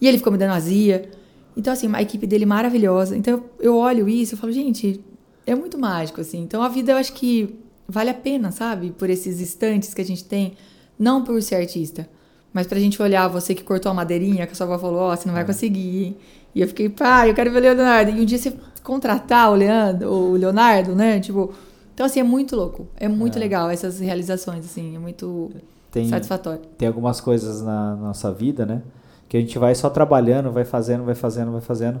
E ele ficou me dando azia. Então, assim, a equipe dele maravilhosa. Então, eu, olho isso e falo, gente, é muito mágico, assim. Então, a vida eu acho que vale a pena, sabe? Por esses instantes que a gente tem. Não por ser artista, mas pra gente olhar você que cortou a madeirinha, que a sua avó falou, ó, você não vai conseguir. hein? E eu fiquei, pai, eu quero ver o Leonardo. E um dia você contratar o Leandro, o Leonardo, né? Tipo, então assim, é muito louco. É muito É. legal essas realizações, assim, é muito Tem, satisfatório. tem algumas coisas na nossa vida, né? Que a gente vai só trabalhando, vai fazendo, vai fazendo, vai fazendo.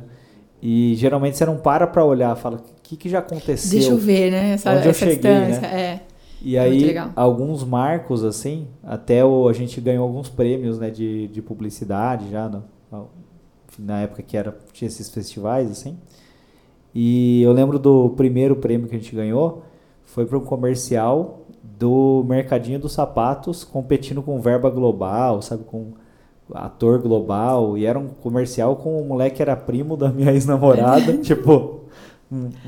E geralmente você não para pra olhar, fala, o que, que já aconteceu? Deixa eu ver, né? Essa, Onde eu essa cheguei, distância. né? É. E É aí, alguns marcos, assim, até o, a gente ganhou alguns prêmios, né, de, de publicidade já, no- na época que era, tinha esses festivais, assim. E eu lembro do primeiro prêmio que a gente ganhou, foi para um comercial do Mercadinho dos Sapatos, competindo com Verba Global, sabe, com ator global, e era um comercial com um moleque que era primo da minha ex-namorada, tipo,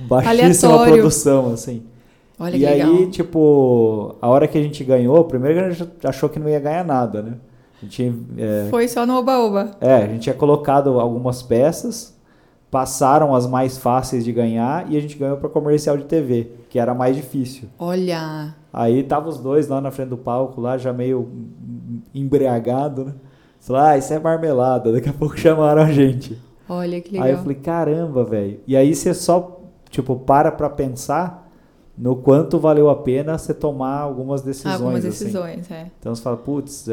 baixíssima Aleatório. produção, assim. Olha e que aí, legal. tipo, a hora que a gente ganhou, primeiro a gente achou que não ia ganhar nada, né? A gente, é, Foi só no oba-oba. é, a gente tinha colocado algumas peças, passaram as mais fáceis de ganhar e a gente ganhou para comercial de TV, que era mais difícil. Olha. Aí tava os dois lá na frente do palco, lá já meio embriagado, né? Falaram, ah, isso é marmelada. Daqui a pouco chamaram a gente. Olha que legal. Aí eu falei, caramba, velho. E aí você só, tipo, para pra pensar no quanto valeu a pena você tomar algumas decisões. Algumas assim. decisões, é. Então você fala, putz,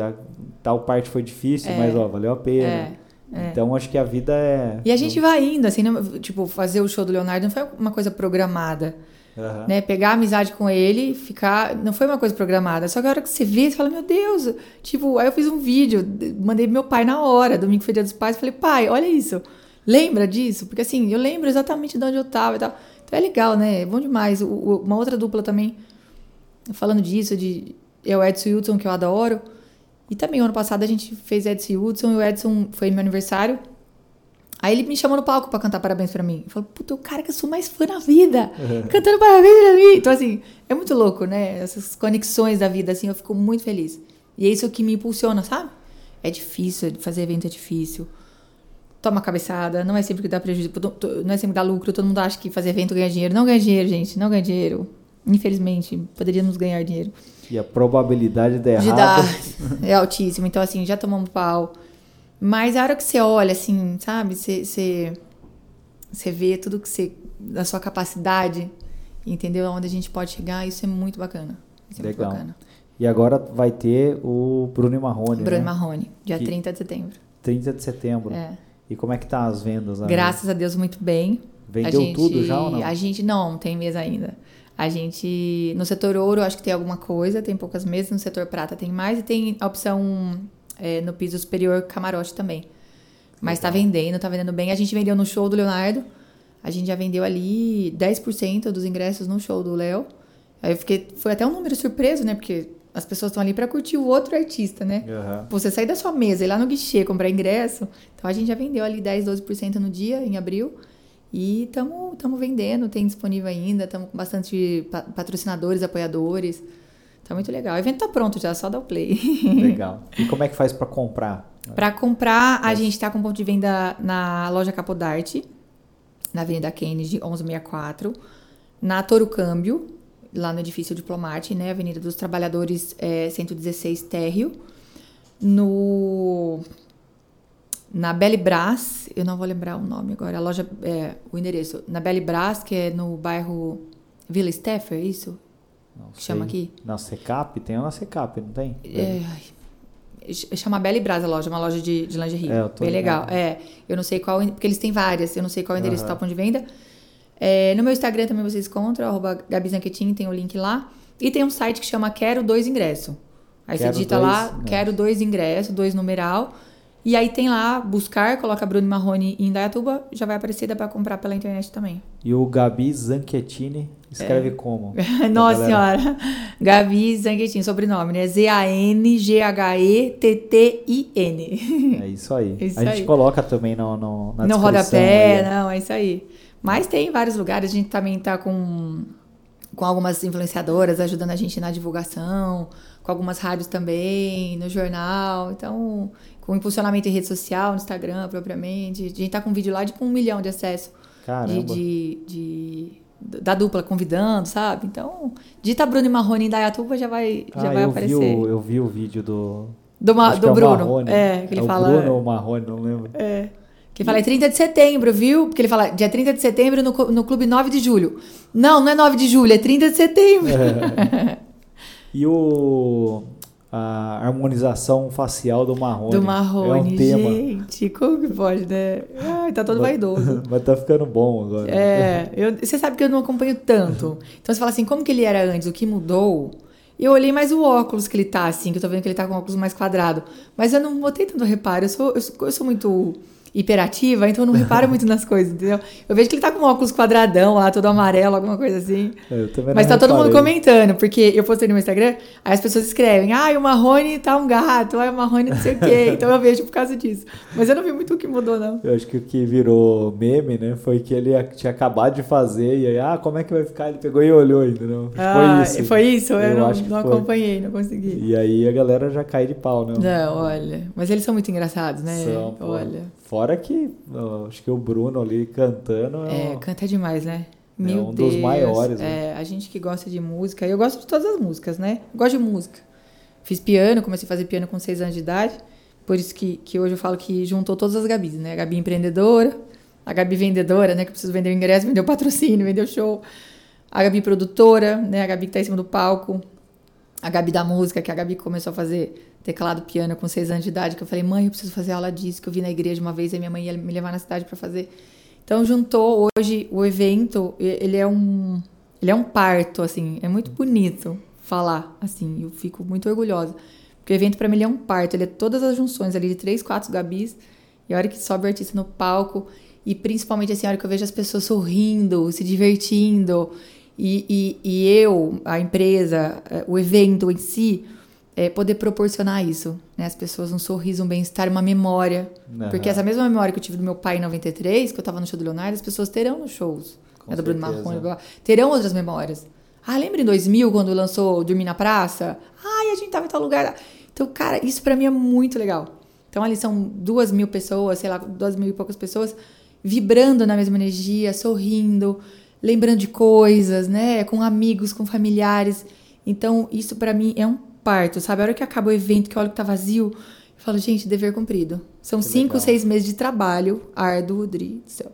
tal parte foi difícil, É. mas ó, valeu a pena. É, é. Então acho que a vida é. E a gente vai indo, assim, né? tipo, fazer o show do Leonardo não foi uma coisa programada. Aham. né? Pegar amizade com ele, ficar. Não foi uma coisa programada. Só que a hora que você vê, você fala, meu Deus. Tipo, aí eu fiz um vídeo, mandei meu pai na hora. Domingo foi dia dos pais. Falei, pai, olha isso. Lembra disso? Porque assim, eu lembro exatamente de onde eu tava e tal. Então é legal, né? É bom demais. O- o- uma outra dupla também, falando disso, de é o Edson Hudson, que eu adoro. E também, ano passado, a gente fez Edson e Hudson, e o Edson foi meu aniversário. Aí ele me chamou no palco pra cantar parabéns pra mim. Falou, puta, o cara que eu sou mais fã na vida, cantando parabéns pra mim. Então, assim, é muito louco, né? Essas conexões da vida, assim, eu fico muito feliz. E é isso que me impulsiona, sabe? É difícil, fazer evento é difícil. Toma cabeçada, não é sempre que dá prejuízo, não é sempre que dá lucro. Todo mundo acha que fazer evento ganha dinheiro. Não ganha dinheiro, gente, não ganha dinheiro. Infelizmente, poderíamos ganhar dinheiro E a probabilidade de dar de errado. dar é altíssimo. Então, assim, já tomamos pau. Mas a hora que você olha, assim, sabe? Você, você, você vê tudo que você. da sua capacidade, entendeu? Onde a gente pode chegar, isso é muito bacana. Isso é Legal. muito bacana. E agora vai ter o Bruno e Marrone, Bruno né? Marrone, dia Que- 30 de setembro. 30 de setembro. É. E como é que tá as vendas? né? Graças a Deus, muito bem. Vendeu a gente, tudo já ou não? A gente não, tem mesa ainda. A gente. No setor ouro, acho que tem alguma coisa, tem poucas mesas. No setor prata tem mais. E tem a opção é, no piso superior camarote também. Mas tá vendendo, tá vendendo bem. A gente vendeu no show do Leonardo. A gente já vendeu ali 10% dos ingressos no show do Léo. Aí eu fiquei. Foi até um número surpreso, né? Porque as pessoas estão ali pra curtir o outro artista, né? Aham. Você sair da sua mesa e ir lá no guichê comprar ingresso. Então a gente já vendeu ali 10, 12% no dia, em abril. E estamos vendendo, tem disponível ainda. Estamos com bastante pa- patrocinadores, apoiadores. Tá muito legal. O evento tá pronto já, só dá o play. Legal. E como é que faz pra comprar? Para comprar, a gente tá com ponto de venda na loja Capodarte, na Avenida Kennedy, 1164. Na Toro Câmbio, lá no edifício Diplomate, né? Avenida dos Trabalhadores, é, 116 Térreo. No... Na Belle Brás, eu não vou lembrar o nome agora, a loja, é, o endereço. Na Belle Brás, que é no bairro Vila Steffer, é isso? Não Que chama sei. aqui? Na Secap? Tem uma Secap, não tem? É, ch- chama Belle Brás a loja, uma loja de, de lingerie. É, eu tô Bem legal. ligado. É, eu não sei qual, porque eles têm várias, eu não sei qual endereço Aham. tá o ponto de venda. É, no meu Instagram também vocês encontram, arroba Gabi Zanquetin, tem o link lá. E tem um site que chama Quero Dois Ingresso. Aí Quero você digita dois lá. Quero Dois Ingressos, dois numeral. E aí tem lá, buscar, coloca Bruno Marrone em Indaiatuba, já vai aparecer, dá pra comprar pela internet também. E o Gabi Zanchettini escreve É. como? Nossa senhora. Gabi Zanguetin, sobrenome, né? Z-A-N-G-H-E-T-T-I-N. É isso aí. Isso a gente aí. coloca também no, no, na No rodapé, aí, não, é isso aí. Mas tem vários lugares, a gente também tá com, com algumas influenciadoras ajudando a gente na divulgação, com algumas rádios também, no jornal, então, com impulsionamento em rede social, no Instagram propriamente. A gente tá com um vídeo lá de com um milhão de acesso de, Caramba. de, de- da dupla convidando, sabe? Então, dita Bruno e Marrone em Dayatuba já vai, já ah, vai eu aparecer. Vi o, eu vi o vídeo do. Do, Ma- do é Bruno. Marrone. É, que ele é fala. O Bruno ou Marrone, não lembro. É. Que ele fala, é 30 de setembro, viu? Porque ele fala, dia 30 de setembro no, no clube 9 de julho. Não, não é 9 de julho, é 30 de setembro. E o. A harmonização facial do Marrone. Do Marrone, É um tema. gente, como que pode, né? Ai, tá todo Mas- vaidoso. Mas tá ficando bom agora. É, eu- você sabe que eu não acompanho tanto. Então você fala assim, como que ele era antes, o que mudou? Eu olhei mais o óculos que ele tá, assim, que eu tô vendo que ele tá com o óculos mais quadrado. Mas eu não botei tanto reparo. Eu sou, eu sou, eu sou muito hiperativa, então eu não reparo muito nas coisas, entendeu? Eu vejo que ele tá com um óculos quadradão lá, todo amarelo, alguma coisa assim. É, eu também Mas tá todo mundo comentando, porque eu postei no meu Instagram, aí as pessoas escrevem, ai, o Marrone tá um gato, ai, o Marrone não sei o quê. Então eu vejo por causa disso. Mas eu não vi muito o que mudou, não. Eu acho que o que virou meme, né? Foi que ele tinha acabado de fazer e aí, ah, como é que vai ficar? Ele pegou e olhou ainda, não? Ah, foi isso. Foi isso? Eu, Eu não, não acompanhei, não consegui. E aí a galera já cai de pau, né? Não, olha. Mas eles são muito engraçados, né? São, olha. Fora que acho que o Bruno ali cantando é, É, um- canta demais, né? Meu um dos Deus. maiores, É, a gente que gosta de música, eu gosto de todas as músicas, né? Eu gosto de música. Fiz piano, comecei a fazer piano com seis anos de idade. Por isso que, que hoje eu falo que juntou todas as Gabis, né? A Gabi empreendedora, a Gabi vendedora, né? Que eu preciso vender o ingresso, vender o patrocínio, vender o show. A Gabi produtora, né? A Gabi que tá em cima do palco. A Gabi da música, que a Gabi começou a fazer teclado piano com seis anos de idade, que eu falei, mãe, eu preciso fazer aula disso, que eu vi na igreja uma vez e minha mãe ia me levar na cidade para fazer. Então juntou hoje o evento, ele é um Ele é um parto, assim, é muito bonito falar, assim, eu fico muito orgulhosa. Porque o evento para mim ele é um parto, ele é todas as junções ali de três, quatro gabis, e a hora que sobe o artista no palco, e principalmente assim, a hora que eu vejo as pessoas sorrindo, se divertindo, e, e, e eu, a empresa, eh, o evento em si, é, poder proporcionar isso, né? As pessoas um sorriso, um bem-estar, uma memória. Aham. Porque essa mesma memória que eu tive do meu pai em 93, que eu tava no show do Leonardo, as pessoas terão nos shows. Com né, do Bruno. Marrone, terão outras memórias. Ah, lembra em 2000, quando lançou Dormir na Praça? Ai, a gente tava em tal lugar. Então, cara, isso pra mim é muito legal. Então, ali são duas mil pessoas, sei lá, duas mil e poucas pessoas, vibrando na mesma energia, sorrindo, lembrando de coisas, né? Com amigos, com familiares. Então, isso pra mim é um parto, sabe? A hora que acaba o evento, que eu olho que tá vazio, eu falo, gente, dever cumprido. São Que cinco, legal. seis meses de trabalho árduo, Dri, do céu.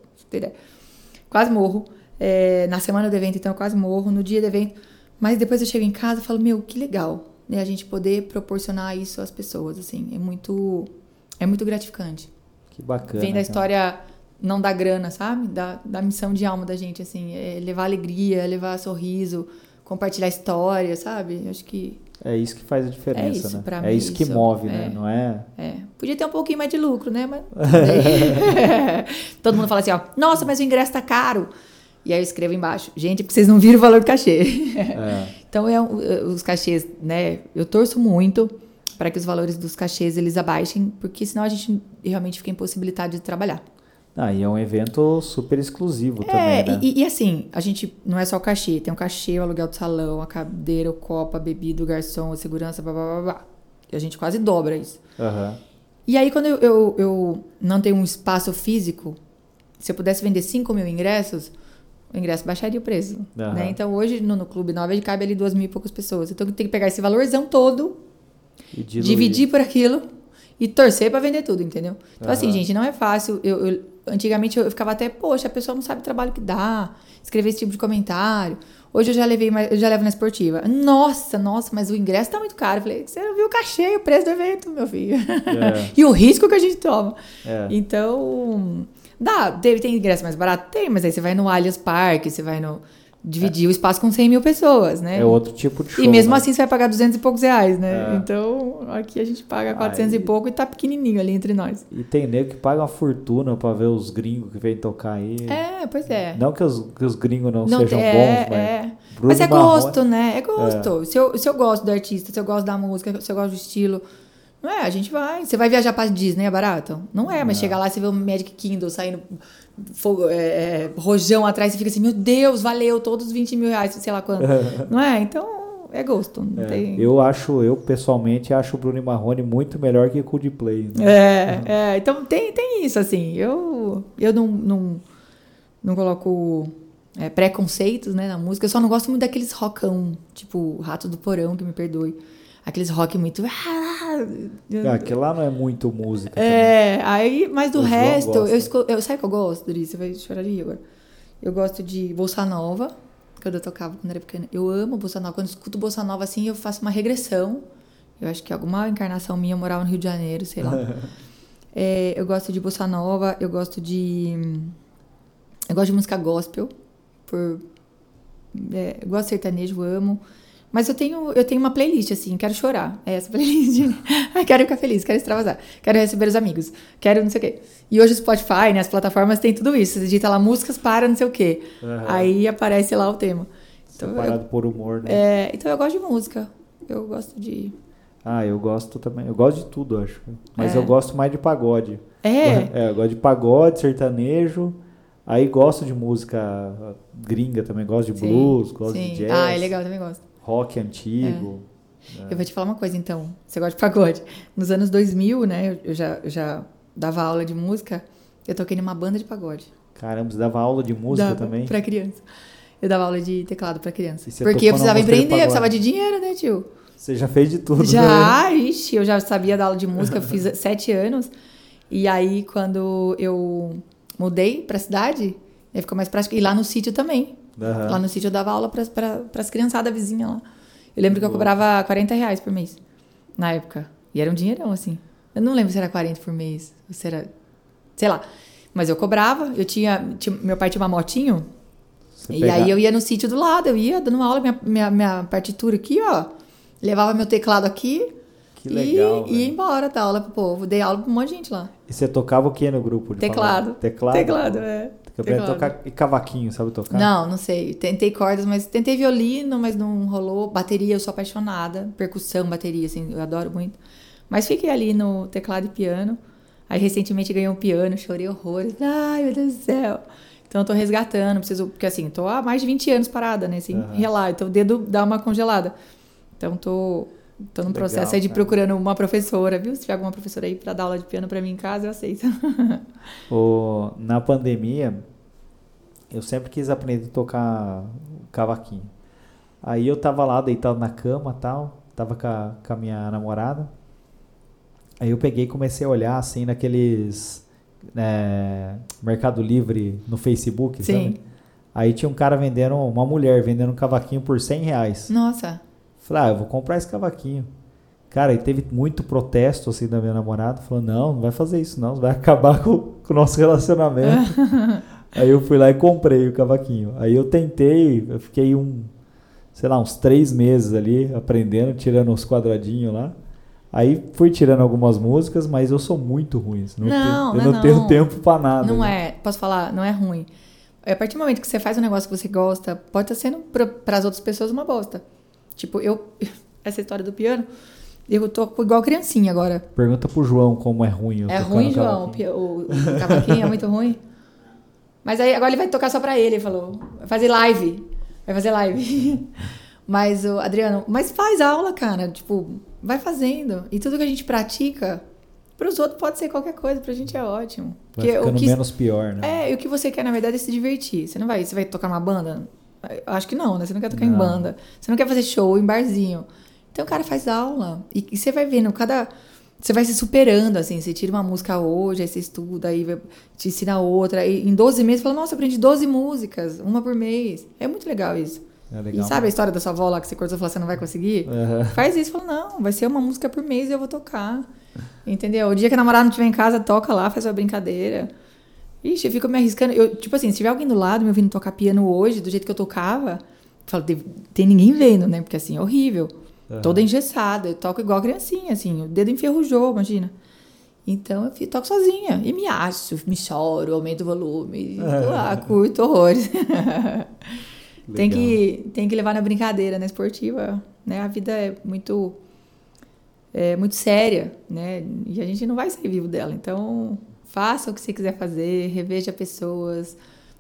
Quase morro. É, na semana do evento, então, eu quase morro. No dia do evento. Mas depois eu chego em casa e falo, meu, que legal. Né? A gente poder proporcionar isso às pessoas, assim. É muito, é muito gratificante. Que bacana. Vem da cara. Não da grana, sabe? Da, da missão de alma da gente, assim. É levar alegria, levar sorriso, compartilhar história, sabe? Eu acho que É isso que faz a diferença, É isso, né? pra é mim, isso que isso. move, É. né? Não é. É, podia ter um pouquinho mais de lucro, né? Mas. Todo mundo fala assim, ó, nossa, mas o ingresso tá caro. E aí eu escrevo embaixo, gente, porque vocês não viram o valor do cachê. é. então, é, os cachês, né? Eu torço muito para que os valores dos cachês eles abaixem, porque senão a gente realmente fica impossibilitado de trabalhar. Ah, e é um evento super exclusivo É, também, né? e, e assim, a gente não é só o cachê, tem o cachê, o aluguel do salão, a cadeira, o copo, a bebida, o garçom, a segurança, blá blá blá blá. E a gente quase dobra isso. Aham. E aí, quando eu, eu, eu não tenho um espaço físico, se eu pudesse vender 5 mil ingressos, o ingresso baixaria o preço. Aham. Né? Então, hoje, no, no Clube 9, cabe ali duas mil e poucas pessoas. Então, tenho que pegar esse valorzão todo, dividir por aquilo e torcer pra vender tudo, entendeu? Então, assim, Aham. gente, não é fácil. Eu, eu- antigamente, eu ficava até, poxa, a pessoa não sabe o trabalho que dá, escrever esse tipo de comentário. Hoje eu já levei, eu já levo na esportiva. Nossa, nossa, mas o ingresso tá muito caro. Eu falei, você não viu o cachê, o preço do evento, meu filho. É. e o risco que a gente toma. É. Então, dá, tem, tem ingresso mais barato? Tem, mas aí você vai no Allianz Parque, você vai no. Dividir o espaço com 100 mil pessoas, né? É outro tipo de show. e mesmo né? assim você vai pagar 200 e poucos reais, né? É. Então, aqui a gente paga 400 Aí- e pouco e tá pequenininho ali entre nós. E tem nego que paga uma fortuna pra ver os gringos que vêm tocar aí. É, pois é. Não que os, que os gringos não, Não sejam é, bons, mas. é. Bruno Mas é Marrone- gosto, né? É gosto. Se, eu, se eu gosto do artista, se eu gosto da música, se eu gosto do estilo. Não é, a gente vai. Você vai viajar pra Disney, é barato? Não é, mas Não. chega lá, você vê o Magic Kindle saindo fogo, é, é, rojão atrás, você fica assim, meu Deus, valeu todos os 20 mil reais, sei lá quanto. não é? Então, é gosto. É, tem... Eu acho, eu pessoalmente acho o Bruno Marrone muito melhor que o Coldplay. Né? É, é, então tem, tem isso, assim. Eu, eu não, não, não coloco é, preconceitos né, na música. Eu só não gosto muito daqueles rockão, tipo Rato do Porão, que me perdoe. Aqueles rock muito. Ah, lá não é muito música. também. É, aí, mas do O resto, eu, esco- eu o que eu gosto, Dri? Você vai chorar de rir agora. Eu gosto de Bolsa Nova, quando eu tocava quando era pequena. Eu amo Bolsa Nova. Quando eu escuto Bolsa Nova assim, eu faço uma regressão. Eu acho que alguma encarnação minha eu morava no Rio de Janeiro, sei lá. É, eu gosto de Bolsa Nova, eu gosto de. Eu gosto de música gospel. Por, é, eu gosto de sertanejo, amo. Mas eu tenho, eu tenho uma playlist, assim, quero chorar. É essa playlist. Quero ficar feliz, quero extravasar, quero receber os amigos, quero não sei o quê. E hoje o Spotify, né, as plataformas tem tudo isso. Você digita lá músicas para não sei o quê. Aham. Aí aparece lá o tema. Então eu, Separado por humor, né? é, então eu gosto de música. Eu gosto de. Ah, eu gosto também. Eu gosto de tudo, acho. Mas É. eu gosto mais de pagode. É, É, eu gosto de pagode, sertanejo. Aí gosto de música gringa também. Gosto de Sim, blues, gosto sim. de jazz. Ah, é legal, eu também gosto. Rock antigo. Eu vou te falar uma coisa, então. Você gosta de pagode? Nos anos 2000, né? eu- já, eu já dava aula de música. Eu toquei numa banda de pagode. Caramba, você dava aula de música Dava também? Pra criança. Eu dava aula de teclado pra criança. Porque eu precisava empreender, eu precisava de dinheiro, né, tio? Você já fez de tudo, né? Já, ixi, eu já sabia dar aula de música, eu fiz sete anos. E aí, quando eu mudei pra cidade, aí ficou mais prático. E lá no sítio também. Aham. Lá no sítio eu dava aula pras, pra, pras criançadas vizinhas lá. Eu lembro que eu cobrava 40 reais por mês, na época. E era um dinheirão, assim. Eu não lembro se era 40 por mês, ou se era... Sei lá. Mas eu cobrava, eu tinha... tinha- meu pai tinha uma motinho, Você e pega- aí eu ia no sítio do lado, eu ia dando aula, minha, minha, minha partitura aqui, ó. Levava meu teclado aqui Que legal, e ia embora dar aula pro povo. Dei aula pra um monte de gente lá. E você tocava o que no grupo? de Teclado. falar? Teclado? Teclado, é. Tem que aprender a Teclado. tocar e cavaquinho, sabe tocar? Não, não sei. Tentei cordas, mas tentei violino, mas não rolou. Bateria, eu sou apaixonada. Percussão, bateria, assim, eu adoro muito. Mas fiquei ali no teclado e piano. Aí recentemente ganhei um piano, chorei horrores. Ai, meu Deus do céu. Então eu tô resgatando, preciso. Porque assim, tô há mais de 20 anos parada, né? Sem Aham. relar. Então o dedo dá uma congelada. Então tô. Tô no Legal, processo aí de cara. procurando uma professora, viu? Se tiver alguma professora aí pra dar aula de piano pra mim em casa, eu aceito. O- na pandemia, eu sempre quis aprender a tocar cavaquinho. Aí eu tava lá deitado na cama tal, tava com a, com a minha namorada. Aí eu peguei e comecei a olhar assim naqueles é, Mercado Livre no Facebook, Sim. sabe? Aí tinha um cara vendendo, uma mulher vendendo um cavaquinho por 100 reais. Nossa. Falei, ah, eu vou comprar esse cavaquinho. Cara, e teve muito protesto assim da minha namorada. Falou, não, não vai fazer isso não, vai acabar com, com o nosso relacionamento. Aí eu fui lá e comprei o cavaquinho. Aí eu tentei, eu fiquei um, sei lá, uns três meses ali aprendendo, tirando os quadradinhos lá. Aí fui tirando algumas músicas, mas eu sou muito ruim. assim, Não, tenho, não eu é não, não. tenho tempo pra nada. Não né? é, posso falar, não é ruim. É, A partir do momento que você faz um negócio que você gosta, pode estar sendo para as outras pessoas uma bosta. Tipo, eu. Essa história do piano, eu toco igual criancinha agora. Pergunta pro João como é ruim. É ruim, João? O, o cavaquinho é muito ruim. Mas aí agora ele vai tocar só pra ele, ele falou. Vai fazer live. Vai fazer live. Mas, o Adriano, mas faz aula, cara. Tipo, vai fazendo. E tudo que a gente pratica, pros outros pode ser qualquer coisa, pra gente é ótimo. Vai Porque o que, menos pior, né? é, e o que você quer, na verdade, é se divertir. Você não vai, você vai tocar uma banda? Acho que não, né? Você não quer tocar em Não. banda. Você não quer fazer show em barzinho. Então, o cara faz aula. E, e você vai vendo, cada. Você vai se superando, assim. Você tira uma música hoje, aí você estuda, aí te ensina outra. E em 12 meses, você fala, nossa, aprendi 12 músicas, uma por mês. É muito legal isso. É E legal. sabe a história da sua avó lá que você cortou e falou, você não vai conseguir? Aham. Faz isso, fala, não, vai ser uma música por mês e eu vou tocar. Entendeu? O dia que a namorada não estiver em casa, toca lá, faz uma brincadeira. Ixi, eu fico me arriscando. Eu, tipo assim, se tiver alguém do lado me ouvindo tocar piano hoje, do jeito que eu tocava, falo, "Tem- tem ninguém vendo, né? Porque assim, é horrível. Toda engessada. Eu toco igual criancinha, assim, o dedo enferrujou, imagina. Então eu fico, toco sozinha. E me acho, me choro, aumento o volume. Tô lá, curto horrores. tem, que, tem que levar na brincadeira, na esportiva. Né? A vida é muito, é muito séria, né? E a gente não vai sair vivo dela. Então, faça o que você quiser fazer, reveja pessoas,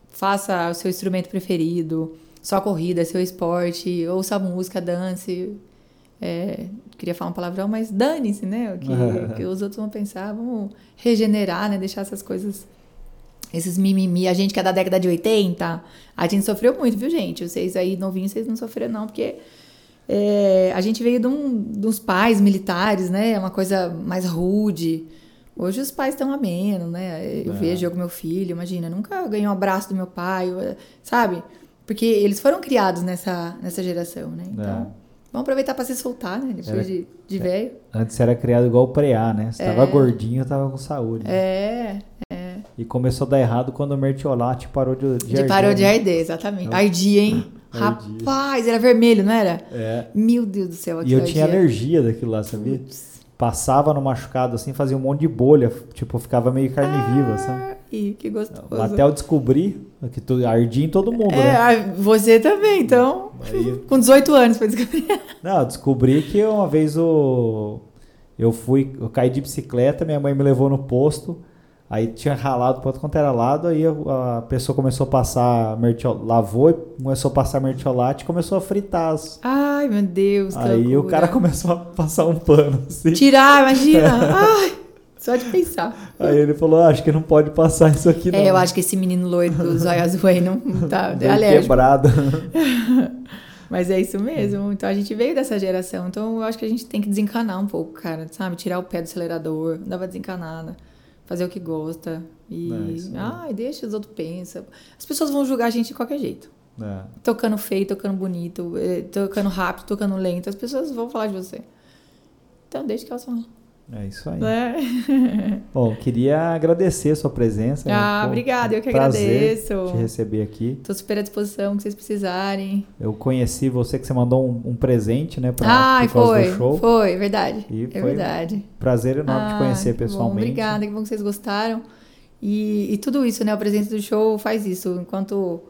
faça o seu instrumento preferido, sua corrida, seu esporte, ouça música, dance. É, queria falar um palavrão, mas dane-se, né? O que, o que os outros vão pensar, vamos regenerar, né? Deixar essas coisas, esses mimimi. A gente que é da década de 80, a gente sofreu muito, viu, gente? Vocês aí novinhos, vocês não sofreram, não, porque é, a gente veio de, um, de uns pais militares, né? É uma coisa mais rude. Hoje os pais estão ameno, né? Eu É. vejo eu com meu filho, imagina, nunca ganhei um abraço do meu pai, sabe? Porque eles foram criados nessa, nessa geração, né? Então, É. vamos aproveitar para se soltar, né? Depois Era- de, de velho. Antes era criado igual o preá, né? Você tava gordinho, tava com saúde. É, E começou a dar errado quando o mertiolate parou de, de, de arder, parou de né? arder, exatamente. Ardia, hein? Ardia. Rapaz, era vermelho, não era? É. Meu Deus do céu, E eu tinha alergia daquilo lá, sabia? Passava no machucado assim, fazia um monte de bolha, tipo, ficava meio carne viva, sabe? Ih, que gostoso. Até eu descobri que tu, ardia em todo mundo, É, né? ah, você também, então. Aí- Com 18 anos foi descobrir. Não, eu descobri que uma vez o eu fui, eu caí de bicicleta, minha mãe me levou no posto, aí tinha ralado para quanto era lado, aí a, pessoa começou a passar mertiol, lavou e começou a passar mertiolate e começou a fritar. as- Ai, meu Deus, que Aí o loucura. cara começou a passar um pano assim. Tirar, imagina. Ai, só de pensar. Aí ele falou: "Ah, "Acho que não pode passar isso aqui não". É, eu acho que esse menino loiro do zóio azul aí não tá é alérgico. quebrado. Mas é isso mesmo. Então a gente veio dessa geração. Então eu acho que a gente tem que desencanar um pouco, cara. Sabe? Tirar o pé do acelerador. Não dá pra desencanar. né? Fazer o que gosta. E. É, isso aí. Ai, deixa os outros pensam. As pessoas vão julgar a gente de qualquer jeito. É. Tocando feio, tocando bonito, eh, tocando rápido, tocando lento. As pessoas vão falar de você. Então deixa que elas falam. É isso aí. Né? Bom, queria agradecer a sua presença. né? Ah, Pô, obrigada, eu que agradeço. te receber aqui. Tô super à disposição, que vocês precisarem. Eu conheci você que você mandou um, um presente, né, pra, Ai, por causa foi, do show. foi, verdade. E é foi verdade. Prazer enorme te Ah, conhecer que bom, pessoalmente. Obrigada, que bom que vocês gostaram. E, e tudo isso, né? O presente do show faz isso. Enquanto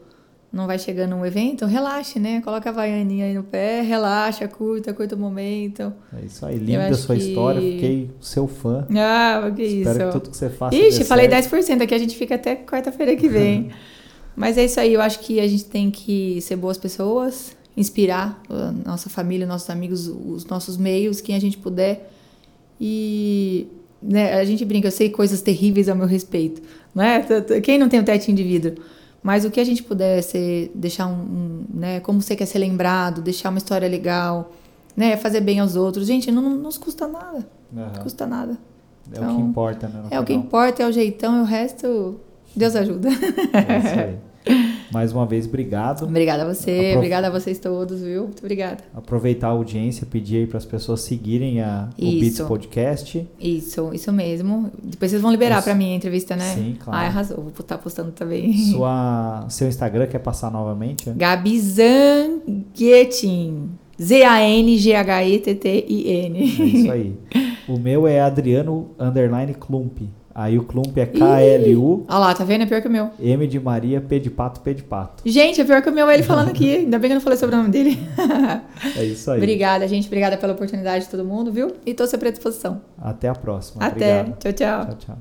não vai chegando um evento, relaxe, né? Coloca a vaianinha aí no pé, relaxa, curta, curta o momento. É isso aí, linda a sua que- história, fiquei seu fã. Ah, que isso. Espero que tudo que você faça Ixi, falei certo. 10% aqui, a gente fica até quarta-feira que vem. Mas é isso aí, eu acho que a gente tem que ser boas pessoas, inspirar a nossa família, nossos amigos, os nossos meios, quem a gente puder. E né, a gente brinca, eu sei coisas terríveis ao meu respeito, né? Quem não tem um tetinho de vidro? Mas o que a gente puder ser, deixar um, um, né, como você quer ser lembrado, deixar uma história legal, né, fazer bem aos outros. Gente, não, não nos custa nada, não Aham. custa nada. É o que Então, importa, né? É o que final. importa, é o jeitão, e o resto, Deus ajuda. É isso aí. Mais uma vez, obrigado. Obrigada a você, Aprof- obrigada a vocês todos, viu? Muito obrigada. Aproveitar a audiência, pedir aí para as pessoas seguirem a, o. Beats Podcast. Isso, isso mesmo. Depois vocês vão liberar pra mim a entrevista, né? Sim, claro. Ah, arrasou. Vou estar postando também. Sua, seu Instagram quer passar novamente? Gabi Zanguetin. Z-A-N-G-H-E-T-T-I-N. É isso aí. O meu é Adriano Underline Klump. Aí o Klump é K-L-U, Olha lá, tá vendo? É pior que o meu. M de Maria, P de Pato, P de Pato. Gente, é pior que o meu ele falando aqui. Ainda bem que eu não falei sobre o nome dele. É isso aí. Obrigada, gente. Obrigada pela oportunidade de todo mundo, viu? E tô sempre à disposição. Até a próxima. Até. Obrigado. Tchau, tchau. Tchau, tchau.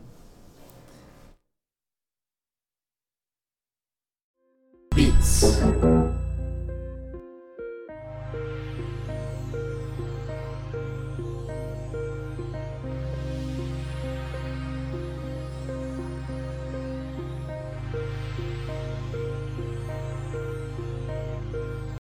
Beats.